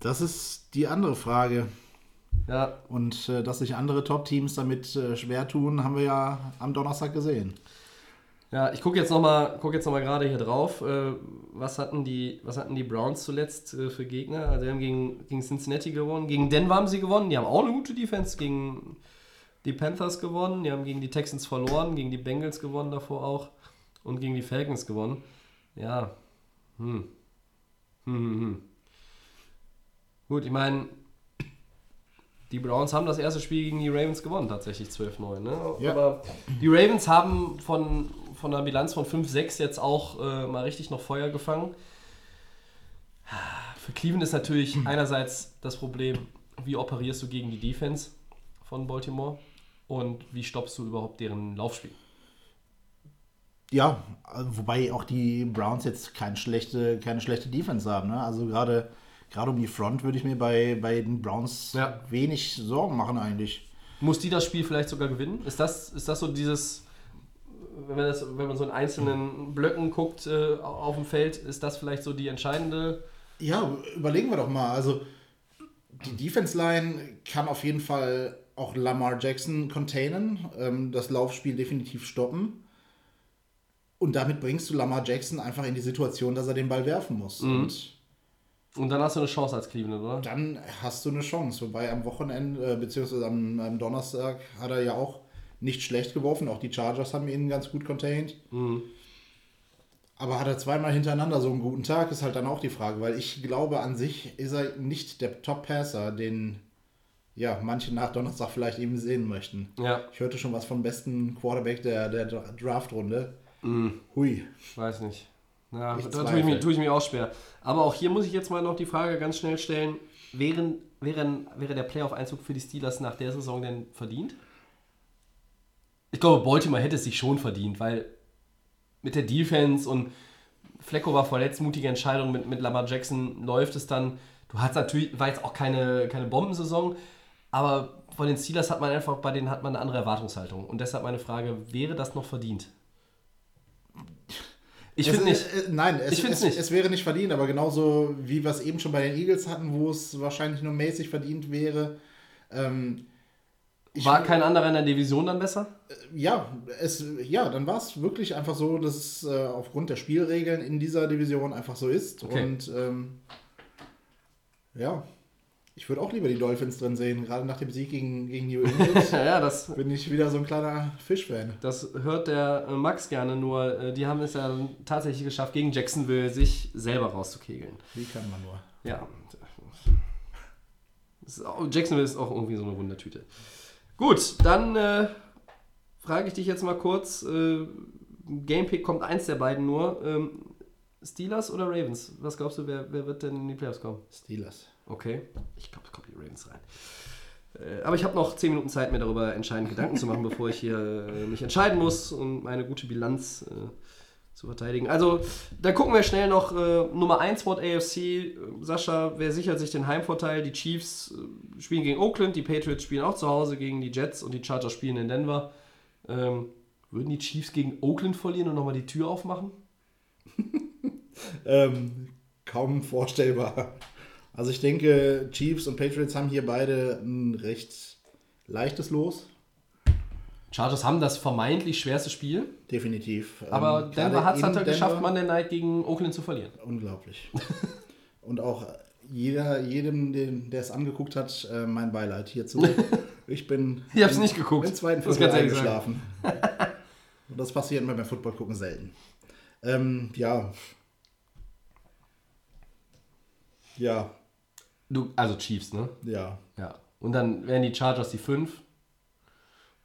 Das ist die andere Frage. Ja, Und äh, dass sich andere Top-Teams damit äh, schwer tun, haben wir ja am Donnerstag gesehen. Ja, ich gucke jetzt nochmal guck jetzt noch mal gerade hier drauf. Äh, was, hatten die, was hatten die Browns zuletzt äh, für Gegner? Also, die haben gegen, gegen Cincinnati gewonnen. Gegen Denver haben sie gewonnen. Die haben auch eine gute Defense. Gegen die Panthers gewonnen. Die haben gegen die Texans verloren. Gegen die Bengals gewonnen davor auch. Und gegen die Falcons gewonnen. Ja. Hm. Hm, hm, hm. Gut, ich meine, die Browns haben das erste Spiel gegen die Ravens gewonnen, tatsächlich 12-9. Ne? Ja. Aber die Ravens haben von, von einer Bilanz von 5-6 jetzt auch äh, mal richtig noch Feuer gefangen. Für Cleveland ist natürlich einerseits das Problem, wie operierst du gegen die Defense von Baltimore und wie stoppst du überhaupt deren Laufspiel. Ja, äh, wobei auch die Browns jetzt keine schlechte, keine schlechte Defense haben. Ne? Also gerade gerade um die Front würde ich mir bei, bei den Browns Ja. wenig Sorgen machen eigentlich. Muss die das Spiel vielleicht sogar gewinnen? Ist das, ist das so dieses, wenn man, das, wenn man so in einzelnen Blöcken guckt äh, auf dem Feld, ist das vielleicht so die entscheidende? Ja, überlegen wir doch mal. Also die Defense Line kann auf jeden Fall auch Lamar Jackson containen, ähm, das Laufspiel definitiv stoppen. Und damit bringst du Lamar Jackson einfach in die Situation, dass er den Ball werfen muss. Und Und dann hast du eine Chance als Cleveland, oder? dann hast du eine Chance. Wobei am Wochenende, äh, beziehungsweise am, am Donnerstag, hat er ja auch nicht schlecht geworfen. Auch die Chargers haben ihn ganz gut contained. Aber hat er zweimal hintereinander so einen guten Tag, ist halt dann auch die Frage, weil ich glaube, an sich ist er nicht der Top-Passer, den ja, manche nach Donnerstag vielleicht eben sehen möchten. Ja, Ich hörte schon was vom besten Quarterback der, der Dra- Draft-Runde. Hui. weiß nicht. Ja, da tue ich, mich, tue ich mich auch schwer. Aber auch hier muss ich jetzt mal noch die Frage ganz schnell stellen: Wären, wären, Wäre der Playoff-Einzug für die Steelers nach der Saison denn verdient? Ich glaube, Baltimore hätte es sich schon verdient, weil mit der Defense und Flecko war verletzt, mutige Entscheidung mit, mit Lamar Jackson läuft es dann. Du hast natürlich, war jetzt auch keine, keine Bombensaison, aber von den Steelers hat man einfach, bei denen hat man eine andere Erwartungshaltung. Und deshalb meine Frage, wäre das noch verdient? Ich finde nicht. Äh, nein, es, Ich es, nicht. es wäre nicht verdient, aber genauso wie wir es eben schon bei den Eagles hatten, wo es wahrscheinlich nur mäßig verdient wäre. Ähm, ich- War kein anderer in der Division dann besser? ja, es, ja, dann war es wirklich einfach so, dass es äh, aufgrund der Spielregeln in dieser Division einfach so ist. Okay. Und ähm, ja, ich würde auch lieber die Dolphins drin sehen, gerade nach dem Sieg gegen, gegen New England. Ja, das, bin ich wieder so ein kleiner Fischfan. das hört der äh, Max gerne, nur äh, die haben es ja tatsächlich geschafft, gegen Jacksonville sich selber rauszukegeln. Wie kann man nur? Ja. Das ist auch, Jacksonville ist auch irgendwie so eine Wundertüte. Gut, dann äh, frage ich dich jetzt mal kurz. Äh, Gamepick kommt eins der beiden nur. Ähm, Steelers oder Ravens? Was glaubst du, wer, wer wird denn in die Playoffs kommen? Steelers. Okay. Ich glaube, es kommen die Ravens rein. Äh, Aber ich habe noch 10 Minuten Zeit, mir darüber entscheidend Gedanken zu machen, bevor ich hier äh, mich entscheiden muss und meine gute Bilanz äh, zu verteidigen. Also, da gucken wir schnell noch äh, Nummer 1 Spot AFC. Sascha, wer sichert sich den Heimvorteil? Die Chiefs, äh, spielen gegen Oakland, die Patriots spielen auch zu Hause gegen die Jets und die Chargers spielen in Denver. Ähm, würden die Chiefs gegen Oakland verlieren und nochmal die Tür aufmachen? Ähm, kaum vorstellbar. Also ich denke, Chiefs und Patriots haben hier beide ein recht leichtes Los. Chargers haben das vermeintlich schwerste Spiel, Definitiv. aber Ähm, Denver hat es in halt geschafft, Monday Night gegen Oakland zu verlieren. Unglaublich. Und auch jeder, jedem, den, der es angeguckt hat, äh, mein Beileid hierzu. Ich bin Ich hab's nicht geguckt. im zweiten Viertel eingeschlafen. Und das passiert mir beim Football gucken selten. Ähm, ja. Ja, Du, also Chiefs, ne? ja. Ja. Und dann wären die Chargers die 5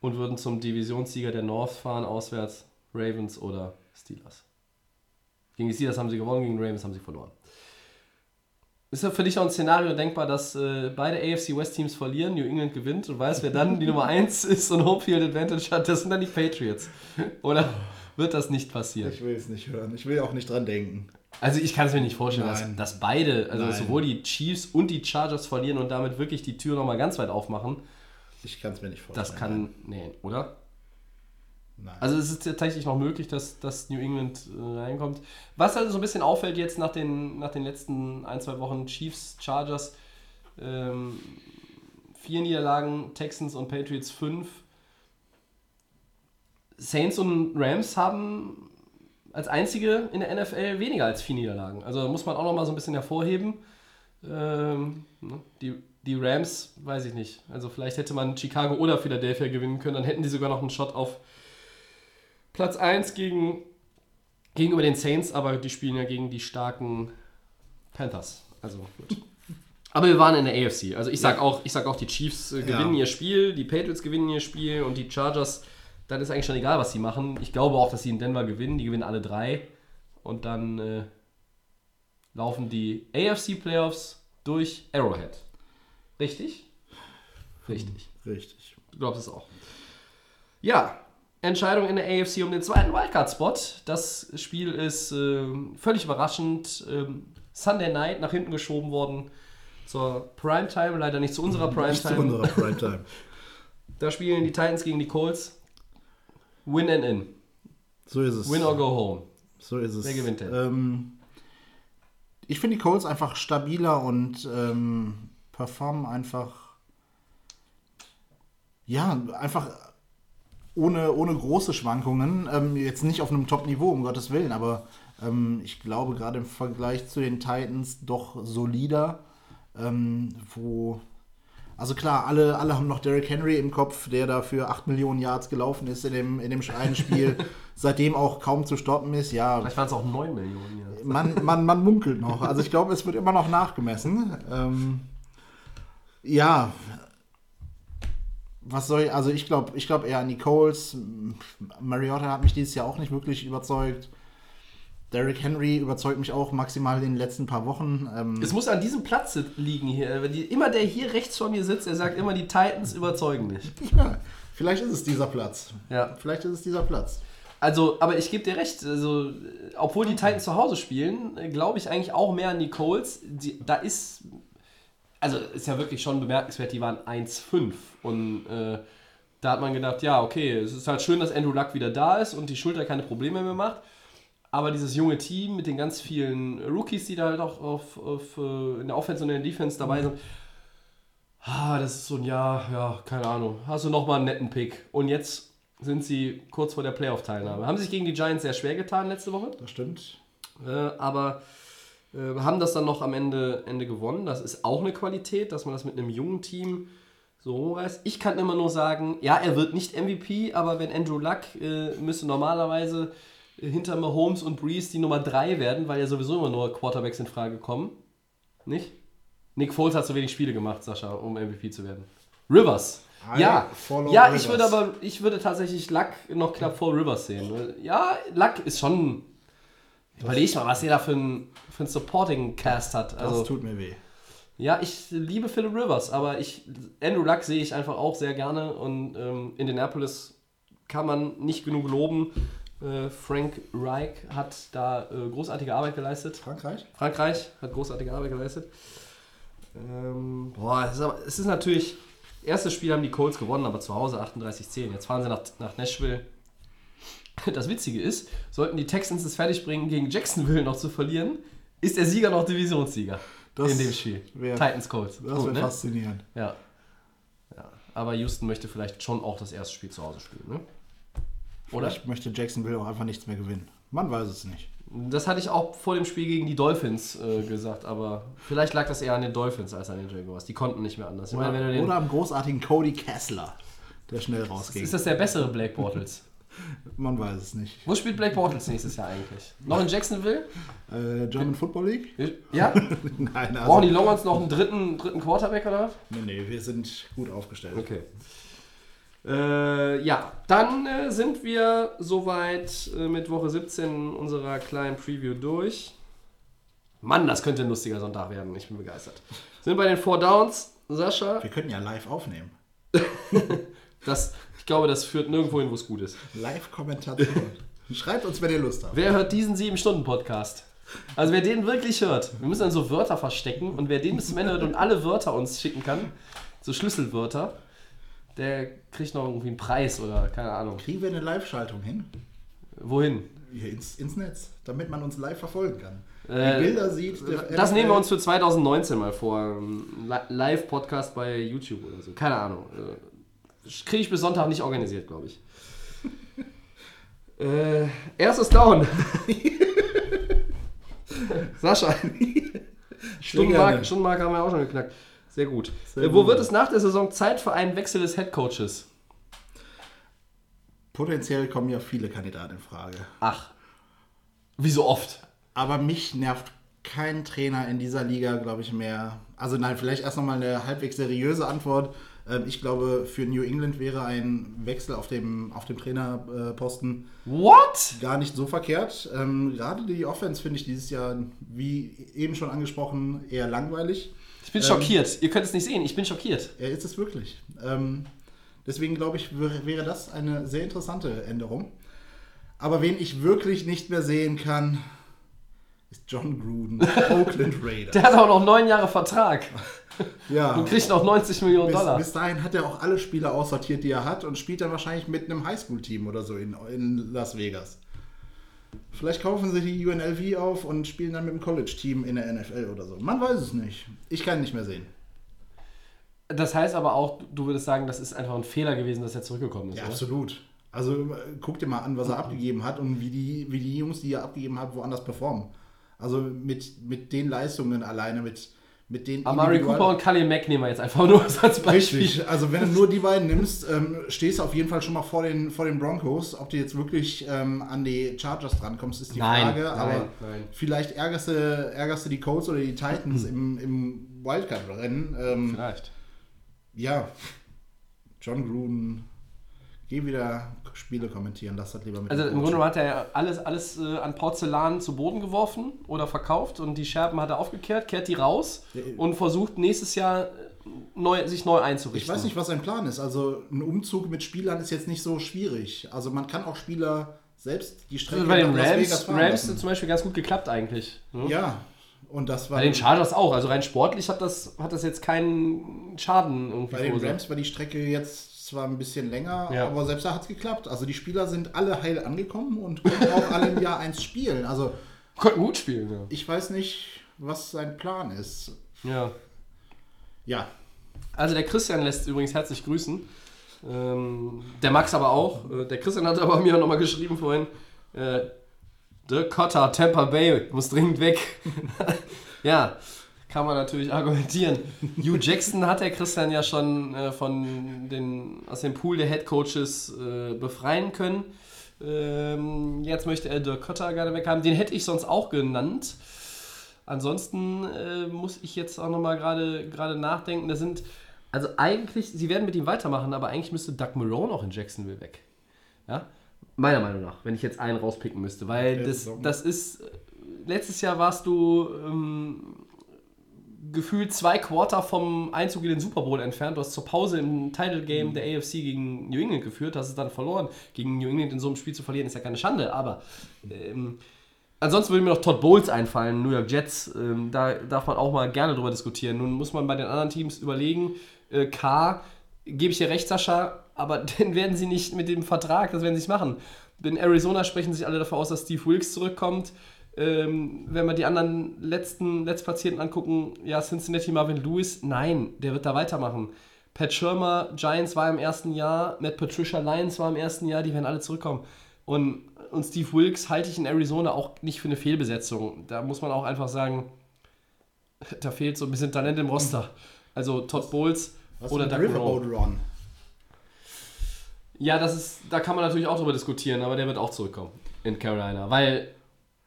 und würden zum Divisionssieger der North fahren, auswärts Ravens oder Steelers. Gegen die Steelers haben sie gewonnen, gegen die Ravens haben sie verloren. Ist ja für dich auch ein Szenario denkbar, dass äh, beide AFC West Teams verlieren, New England gewinnt und weiß, wer dann die Nummer 1 ist und Homefield Advantage hat? Das sind dann die Patriots. Oder wird das nicht passieren? Ich will es nicht hören. Ich will auch nicht dran denken. Also ich kann es mir nicht vorstellen, dass, dass beide, also Nein. sowohl die Chiefs und die Chargers verlieren und damit wirklich die Tür nochmal ganz weit aufmachen. Ich kann es mir nicht vorstellen. Das kann, nee, oder? Nein. Also es ist tatsächlich noch möglich, dass, dass New England äh, reinkommt. Was also so ein bisschen auffällt jetzt nach den, nach den letzten ein, zwei Wochen Chiefs, Chargers, ähm, vier Niederlagen, Texans und Patriots fünf. Saints und Rams haben als einzige in der NFL weniger als vier Niederlagen. Also muss man auch noch mal so ein bisschen hervorheben. Ähm, ne, die, die Rams, weiß ich nicht. Also vielleicht hätte man Chicago oder Philadelphia gewinnen können, dann hätten die sogar noch einen Shot auf Platz 1 gegen, gegenüber den Saints, aber die spielen ja gegen die starken Panthers. Also gut. Aber wir waren in der AFC. Also ich sag auch, ich sag auch, die Chiefs äh, gewinnen ihr Spiel, die Patriots gewinnen ihr Spiel und die Chargers, dann ist eigentlich schon egal, was sie machen. Ich glaube auch, dass sie in Denver gewinnen. Die gewinnen alle drei. Und dann äh, laufen die AFC Playoffs durch Arrowhead. Richtig? Richtig. Richtig. Du glaubst es auch. Ja, Entscheidung in der AFC um den zweiten Wildcard-Spot. Das Spiel ist ähm, völlig überraschend. Ähm, Sunday Night nach hinten geschoben worden zur Primetime, leider nicht zu unserer Nicht zu Primetime. unserer Primetime. Da spielen die Titans gegen die Colts. Win and in. So ist es. Win or go home. So ist es. Wer gewinnt denn? Ähm, ich finde die Colts einfach stabiler und ähm, performen einfach. Ja, einfach ohne, ohne große Schwankungen. Ähm, jetzt nicht auf einem Top-Niveau, um Gottes Willen, aber ähm, ich glaube gerade im Vergleich zu den Titans doch solider. Ähm, wo. Also klar, alle, alle haben noch Derrick Henry im Kopf, der da für 8 Millionen Yards gelaufen ist in dem, in dem einen Spiel, seitdem auch kaum zu stoppen ist. Ja, Vielleicht waren es auch 9 Millionen. Ja. man, man, man munkelt noch. Also ich glaube, es wird immer noch nachgemessen. Ja. Was soll ich, also ich glaube ich glaub eher an die Coles. Mariota hat mich dieses Jahr auch nicht wirklich überzeugt. Derrick Henry überzeugt mich auch maximal in den letzten paar Wochen. Ähm, Es muss an diesem Platz liegen hier. Immer der hier rechts vor mir sitzt, der sagt immer, die Titans überzeugen mich. ja, vielleicht ist es dieser Platz. Ja. Vielleicht ist es dieser Platz. Also, aber ich gebe dir recht, also, obwohl die Titans zu Hause spielen, äh, glaube ich eigentlich auch mehr an die Colts. Die, da ist, also ist ja wirklich schon bemerkenswert, die waren 1-5 und äh, da hat man gedacht, ja, okay, es ist halt schön, dass Andrew Luck wieder da ist und die Schulter keine Probleme mehr macht. Aber dieses junge Team mit den ganz vielen Rookies, die da halt auch auf, auf, äh, in der Offense und in der Defense dabei sind, ah, das ist so ein Jahr, ja, keine Ahnung, hast du nochmal einen netten Pick. Und jetzt sind sie kurz vor der Playoff-Teilnahme. Haben sich gegen die Giants sehr schwer getan letzte Woche, Das stimmt. äh, aber äh, haben das dann noch am Ende, Ende gewonnen. Das ist auch eine Qualität, dass man das mit einem jungen Team so hochreißt. Ich kann immer nur sagen, ja, er wird nicht MVP, aber wenn Andrew Luck äh, müsste normalerweise hinter Mahomes und Breeze die Nummer 3 werden, weil ja sowieso immer nur Quarterbacks in Frage kommen. Nicht? Nick Foles hat so wenig Spiele gemacht, Sascha, um MVP zu werden. Rivers. I ja, ja Rivers. ich würde aber, ich würde tatsächlich Luck noch knapp vor Rivers sehen. Ja, Luck ist schon. Überleg mal, was er da für ein, für ein Supporting Cast hat. Das Also, tut mir weh. ja, ich liebe Philip Rivers, aber ich, Andrew Luck sehe ich einfach auch sehr gerne und ähm, Indianapolis kann man nicht genug loben. Äh, Frank Reich hat da äh, großartige Arbeit geleistet. Frankreich? Frankreich hat großartige Arbeit geleistet. Ähm, boah, es ist, aber, es ist natürlich. Erstes Spiel haben die Colts gewonnen, aber zu Hause 38-10. Jetzt fahren sie nach, nach Nashville. Das Witzige ist, sollten die Texans es fertigbringen, gegen Jacksonville noch zu verlieren, ist der Sieger noch Divisionssieger Das in dem Spiel. wär- Titans Colts. Das wäre ne? faszinierend. Ja. ja. Aber Houston möchte vielleicht schon auch das erste Spiel zu Hause spielen, ne? Oder? Ich möchte Jacksonville auch einfach nichts mehr gewinnen. Man weiß es nicht. Das hatte ich auch vor dem Spiel gegen die Dolphins äh, gesagt, aber vielleicht lag das eher an den Dolphins als an den Jaguars. Die konnten nicht mehr anders. Ich meine, den, Oder am großartigen Cody Kessler, der schnell rausging. ist das der bessere Blake Bortles? Man weiß es nicht. Wo spielt Blake Bortles nächstes Jahr eigentlich? Noch in Jacksonville? Äh, German Football League? Ja? Nein, also. Brauchen die Longhorns noch einen dritten, dritten Quarterback oder? was? Nee, nee, wir sind gut aufgestellt. Okay. Äh, ja, dann äh, sind wir soweit äh, mit Woche 17 unserer kleinen Preview durch. Mann, das könnte ein lustiger Sonntag werden. Ich bin begeistert. Sind bei den Four Downs. Sascha, Wir könnten ja live aufnehmen. das, glaube, das führt nirgendwo hin, wo es gut ist. Live-Kommentation. Schreibt uns, wenn ihr Lust habt. Wer hört diesen 7-Stunden-Podcast? Also wer den wirklich hört, wir müssen dann so Wörter verstecken und wer den bis zum Ende hört und alle Wörter uns schicken kann, so Schlüsselwörter, der kriegt noch irgendwie einen Preis oder keine Ahnung. Kriegen wir eine Live-Schaltung hin? Wohin? Hier ins, ins Netz, damit man uns live verfolgen kann. Äh, die Bilder sieht. der Das nehmen wir uns für 2019 mal vor. Li- Live-Podcast bei YouTube oder so. Keine Ahnung. Kriege ich bis Sonntag nicht organisiert, glaube ich. äh, erstes Down. Sascha. Stundenmarke, gerne. Stundenmarke haben wir auch schon geknackt. Sehr gut. Sehr wo gut. wird es nach der Saison Zeit für einen Wechsel des Headcoaches? Potenziell kommen ja viele Kandidaten in Frage. Ach. Wie so oft. Aber mich nervt kein Trainer in dieser Liga, glaube ich, mehr. Also nein, vielleicht erst nochmal eine halbwegs seriöse Antwort. Ähm, Ich glaube, für New England wäre ein Wechsel auf dem, auf dem Trainerposten What? gar nicht so verkehrt. Ähm, Gerade die Offense finde ich dieses Jahr, wie eben schon angesprochen, eher langweilig. Ich bin Ähm, schockiert. Ihr könnt es nicht sehen. Ich bin schockiert. Er ist es wirklich. Ähm, deswegen glaube ich, wär- wäre das eine sehr interessante Änderung. Aber wen ich wirklich nicht mehr sehen kann, ist John Gruden, Oakland Raiders. Der hat auch noch neun Jahre Vertrag. ja, Und kriegt noch 90 Millionen bis, Dollar. bis dahin hat er auch alle Spieler aussortiert, die er hat und spielt dann wahrscheinlich mit einem Highschool-Team oder so in, in Las Vegas. Vielleicht kaufen sie die UNLV auf und spielen dann mit dem College-Team in der NFL oder so. Man weiß es nicht. Ich kann ihn nicht mehr sehen. Das heißt aber auch, du würdest sagen, das ist einfach ein Fehler gewesen, dass er zurückgekommen ist. Ja, oder? absolut. Also guck dir mal an, was er abgegeben hat und wie die, wie die Jungs, die er abgegeben hat, woanders performen. Also mit, mit den Leistungen alleine, mit, mit den Amari Cooper und Khalil Mack nehmen wir jetzt einfach nur als Beispiel. Richtig, also wenn du nur die beiden nimmst, ähm, stehst du auf jeden Fall schon mal vor den, vor den Broncos. Ob du jetzt wirklich ähm, an die Chargers drankommst, ist die Nein, Frage. nein, aber nein. vielleicht ärgerst du, ärgerst du die Colts oder die Titans im, im Wildcard-Rennen. Ähm, Vielleicht. ja, John Gruden, geh wieder Spiele kommentieren, lass das lieber mit Also im. Grunde hat er ja alles, alles äh, an Porzellan zu Boden geworfen oder verkauft und die Scherben hat er aufgekehrt, kehrt die raus und versucht nächstes Jahr äh, neu, sich neu Ich einzurichten. weiß nicht, was sein Plan ist. Also ein Umzug mit Spielern ist jetzt nicht so schwierig. Also man kann auch Spieler selbst die Strecke Also bei den Rams, Rams lassen. zum Beispiel ganz gut geklappt eigentlich. ne? Ja, und das war Bei den Chargers auch. Also rein sportlich hat das, hat das jetzt keinen Schaden irgendwie bei den. Rams war die Strecke jetzt zwar ein bisschen länger, Ja. aber selbst da hat es geklappt. Also die Spieler sind alle heil angekommen und können auch alle im Jahr eins spielen. Also Konnten gut spielen, ja. ich weiß nicht, was sein Plan ist. ja. Ja, Also der Christian lässt übrigens herzlich grüßen. Ähm, der Max aber auch. Äh, der Christian hat aber mir nochmal geschrieben vorhin. Äh, Dirk Cotter, Tampa Bay, muss dringend weg. ja, kann man natürlich argumentieren. Hugh Jackson hat der Christian ja schon äh, von den, aus dem Pool der Head Coaches äh, befreien können. Ähm, jetzt möchte er Dirk Cotter gerne weg haben. Den hätte ich sonst auch genannt. Ansonsten äh, muss ich jetzt auch nochmal gerade nachdenken. Da sind, also eigentlich, sie werden mit ihm weitermachen, aber eigentlich müsste Doug Marone auch in Jacksonville weg. Ja? Meiner Meinung nach, wenn ich jetzt einen rauspicken müsste. Weil das, das ist, letztes Jahr warst du ähm, gefühlt zwei Quarter vom Einzug in den Super Bowl entfernt. Du hast zur Pause im Title Game Mhm. der AFC gegen New England geführt, hast es dann verloren. Gegen New England in so einem Spiel zu verlieren, ist ja keine Schande, aber ähm, Ansonsten würde mir noch Todd Bowles einfallen, New York Jets. Ähm, da darf man auch mal gerne drüber diskutieren. Nun muss man bei den anderen Teams überlegen. Äh, K, gebe ich dir recht, Sascha, aber den werden sie nicht mit dem Vertrag, das werden sie nicht machen. In Arizona sprechen sich alle dafür aus, dass Steve Wilkes zurückkommt. Ähm, wenn wir die anderen letzten Letztplatzierten angucken, ja, Cincinnati Marvin Lewis, nein, der wird da weitermachen. Pat Schirmer, Giants war im ersten Jahr, Matt Patricia Lions war im ersten Jahr, die werden alle zurückkommen. Und, und Steve Wilkes halte ich in Arizona auch nicht für eine Fehlbesetzung. Da muss man auch einfach sagen, da fehlt so ein bisschen Talent im Roster. Also Todd Bowles Was oder Doug. Ron? Ja, das ist, da kann man natürlich auch drüber diskutieren, aber der wird auch zurückkommen in Carolina. Weil,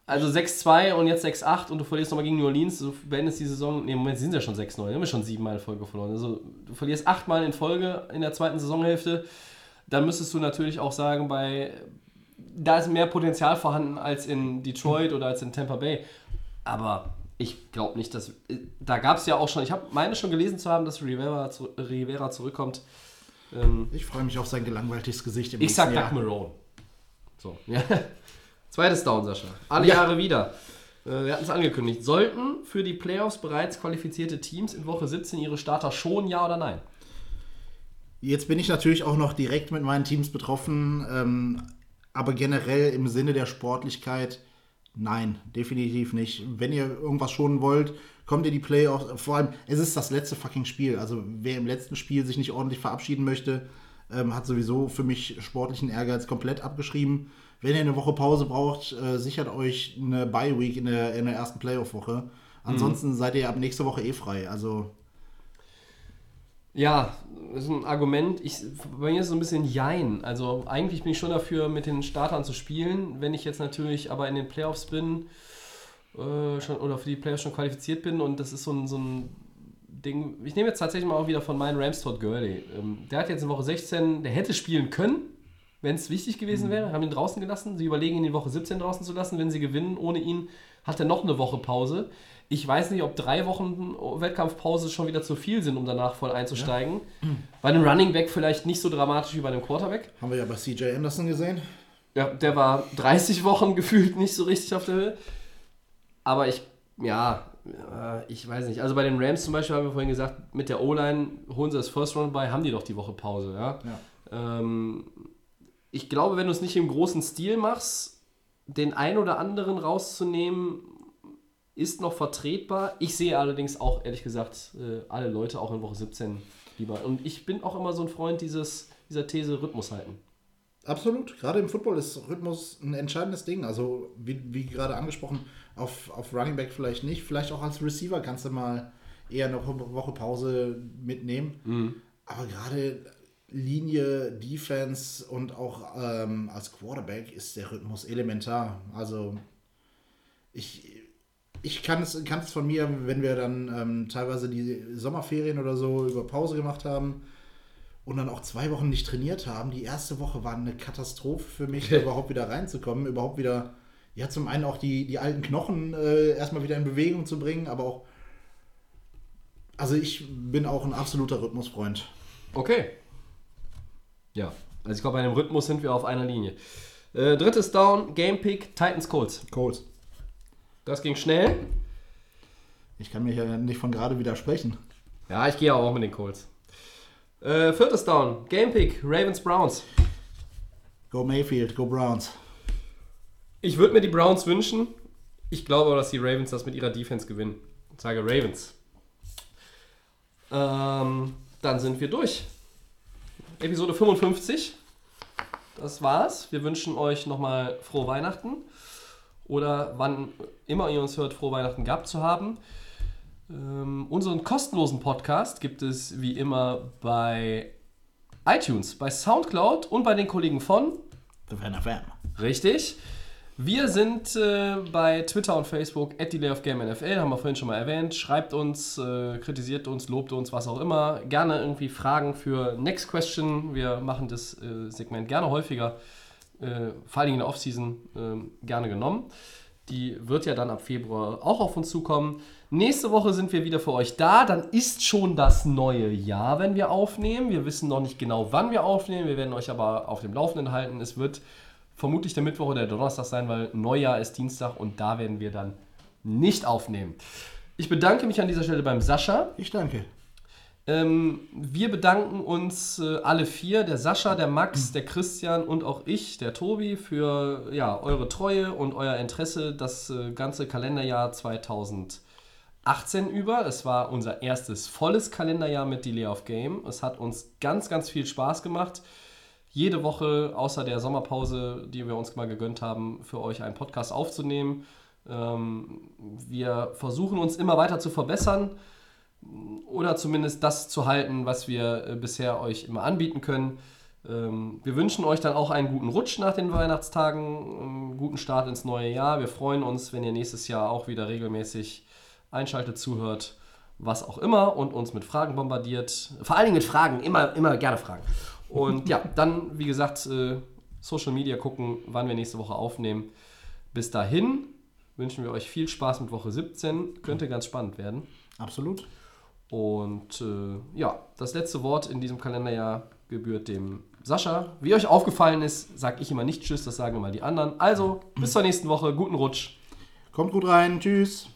also 6-2 und jetzt 6-8 und du verlierst nochmal gegen New Orleans, du beendest die Saison, nee, Moment, sie sind ja schon 6-9, haben wir schon siebenmal in Folge verloren. Also du verlierst achtmal in Folge in der zweiten Saisonhälfte, dann müsstest du natürlich auch sagen, bei, da ist mehr Potenzial vorhanden als in Detroit oder als in Tampa Bay. Aber ich glaube nicht, dass, da gab es ja auch schon, ich habe meine schon gelesen zu haben, dass Rivera, zu, Rivera zurückkommt. Ähm, Ich freue mich auf sein gelangweiltes Gesicht im ich sag nächsten Doug Jahr. Marone. So, ja. Zweites Down, Sascha. Alle Ja. Jahre wieder. Äh, Wir hatten es angekündigt. Sollten für die Playoffs bereits qualifizierte Teams in Woche 17 ihre Starter schon, ja oder nein? Jetzt bin ich natürlich auch noch direkt mit meinen Teams betroffen, ähm, aber generell im Sinne der Sportlichkeit, nein, definitiv nicht. Wenn ihr irgendwas schonen wollt, kommt ihr die Playoffs. Vor allem, es ist das letzte fucking Spiel. Also wer im letzten Spiel sich nicht ordentlich verabschieden möchte, ähm, hat sowieso für mich sportlichen Ehrgeiz komplett abgeschrieben. Wenn ihr eine Woche Pause braucht, äh, sichert euch eine Bye-Week in der, in der ersten Playoff-Woche. Ansonsten seid ihr ab nächste Woche eh frei. Also Ja, das ist ein Argument. Ich, bei mir ist es so ein bisschen Jein. Also eigentlich bin ich schon dafür, mit den Startern zu spielen. Wenn ich jetzt natürlich aber in den Playoffs bin äh, schon, oder für die Playoffs schon qualifiziert bin und das ist so ein, so ein Ding. Ich nehme jetzt tatsächlich mal auch wieder von meinen Rams Todd Gurley. Ähm, der hat jetzt in Woche 16, der hätte spielen können, wenn es wichtig gewesen wäre. Haben ihn draußen gelassen. Sie überlegen, ihn in Woche 17 draußen zu lassen. Wenn sie gewinnen ohne ihn, hat er noch eine Woche Pause. Ich weiß nicht, ob drei Wochen Wettkampfpause schon wieder zu viel sind, um danach voll einzusteigen. Bei einem Running Back vielleicht nicht so dramatisch wie bei einem Quarterback. haben wir ja bei CJ Anderson gesehen. Ja, der war 30 Wochen gefühlt nicht so richtig auf der Höhe. Aber ich, ja, äh, ich weiß nicht. Also bei den Rams zum Beispiel haben wir vorhin gesagt, mit der O-Line holen sie das First Round bei, haben die doch die Woche Pause, ja. Ähm, ich glaube, wenn du es nicht im großen Stil machst, den ein oder anderen rauszunehmen, ist noch vertretbar. Ich sehe allerdings auch, ehrlich gesagt, äh, alle Leute auch in Woche 17 lieber. Und ich bin auch immer so ein Freund dieses, dieser These Rhythmus halten. Absolut. Gerade im Football ist Rhythmus ein entscheidendes Ding. Also, wie, wie gerade angesprochen, auf, auf Running Back vielleicht nicht. Vielleicht auch als Receiver kannst du mal eher eine Woche Pause mitnehmen. Aber gerade Linie, Defense und auch ähm, als Quarterback ist der Rhythmus elementar. Also, ich, ich kann es, kann es von mir, wenn wir dann ähm, teilweise die Sommerferien oder so über Pause gemacht haben, und dann auch zwei Wochen nicht trainiert haben. Die erste Woche war eine Katastrophe für mich, überhaupt wieder reinzukommen, überhaupt wieder, ja, zum einen auch die, die alten Knochen äh, erstmal wieder in Bewegung zu bringen, aber auch, also ich bin auch ein absoluter Rhythmusfreund. Okay. Ja, also ich glaube, bei dem Rhythmus sind wir auf einer Linie. Äh, drittes Down, Game Pick, Titans Colts. Colts. Das ging schnell. Ich kann mir hier nicht von gerade widersprechen. Ja, ich gehe auch mit den Colts. Äh, viertes Down, Game Pick, Ravens Browns. Go Mayfield, go Browns. Ich würde mir die Browns wünschen. Ich glaube aber, dass die Ravens das mit ihrer Defense gewinnen. Ich sage Ravens. Ähm, dann sind wir durch. Episode 55. Das war's. Wir wünschen euch nochmal frohe Weihnachten. Oder wann immer ihr uns hört, frohe Weihnachten gehabt zu haben. Ähm, unseren kostenlosen Podcast gibt es wie immer bei iTunes, bei Soundcloud und bei den Kollegen von The Fan FM. Richtig. Wir sind äh, bei Twitter und Facebook at Delay of Game NFL, haben wir vorhin schon mal erwähnt. Schreibt uns, äh, kritisiert uns, lobt uns, was auch immer. Gerne irgendwie Fragen für Next Question. Wir machen das äh, Segment gerne häufiger, äh, vor Dingen in der Offseason äh, gerne genommen. Die wird ja dann ab Februar auch auf uns zukommen. Nächste Woche sind wir wieder für euch da. Dann ist schon das neue Jahr, wenn wir aufnehmen. Wir wissen noch nicht genau, wann wir aufnehmen. Wir werden euch aber auf dem Laufenden halten. Es wird vermutlich der Mittwoch oder der Donnerstag sein, weil Neujahr ist Dienstag und da werden wir dann nicht aufnehmen. Ich bedanke mich an dieser Stelle beim Sascha. Ich danke. Ähm, wir bedanken uns äh, alle vier, der Sascha, der Max, der Christian und auch ich, der Tobi, für ja, eure Treue und euer Interesse das äh, ganze Kalenderjahr 2018 über. Es war unser erstes volles Kalenderjahr mit Delay of Game. Es hat uns ganz, ganz viel Spaß gemacht. Jede Woche, außer der Sommerpause, die wir uns mal gegönnt haben, für euch einen Podcast aufzunehmen. Ähm, wir versuchen uns immer weiter zu verbessern oder zumindest das zu halten, was wir äh, bisher euch immer anbieten können. Ähm, wir wünschen euch dann auch einen guten Rutsch nach den Weihnachtstagen, einen guten Start ins neue Jahr. Wir freuen uns, wenn ihr nächstes Jahr auch wieder regelmäßig einschaltet, zuhört, was auch immer und uns mit Fragen bombardiert. Vor allen Dingen mit Fragen, immer, immer gerne Fragen. Und ja, dann, wie gesagt, äh, Social Media gucken, wann wir nächste Woche aufnehmen. Bis dahin wünschen wir euch viel Spaß mit Woche 17. Könnte ganz spannend werden. Absolut. Und äh, ja, das letzte Wort in diesem Kalenderjahr gebührt dem Sascha. Wie euch aufgefallen ist, sage ich immer nicht Tschüss, das sagen immer die anderen. Also, bis zur nächsten Woche. Guten Rutsch. Kommt gut rein. Tschüss.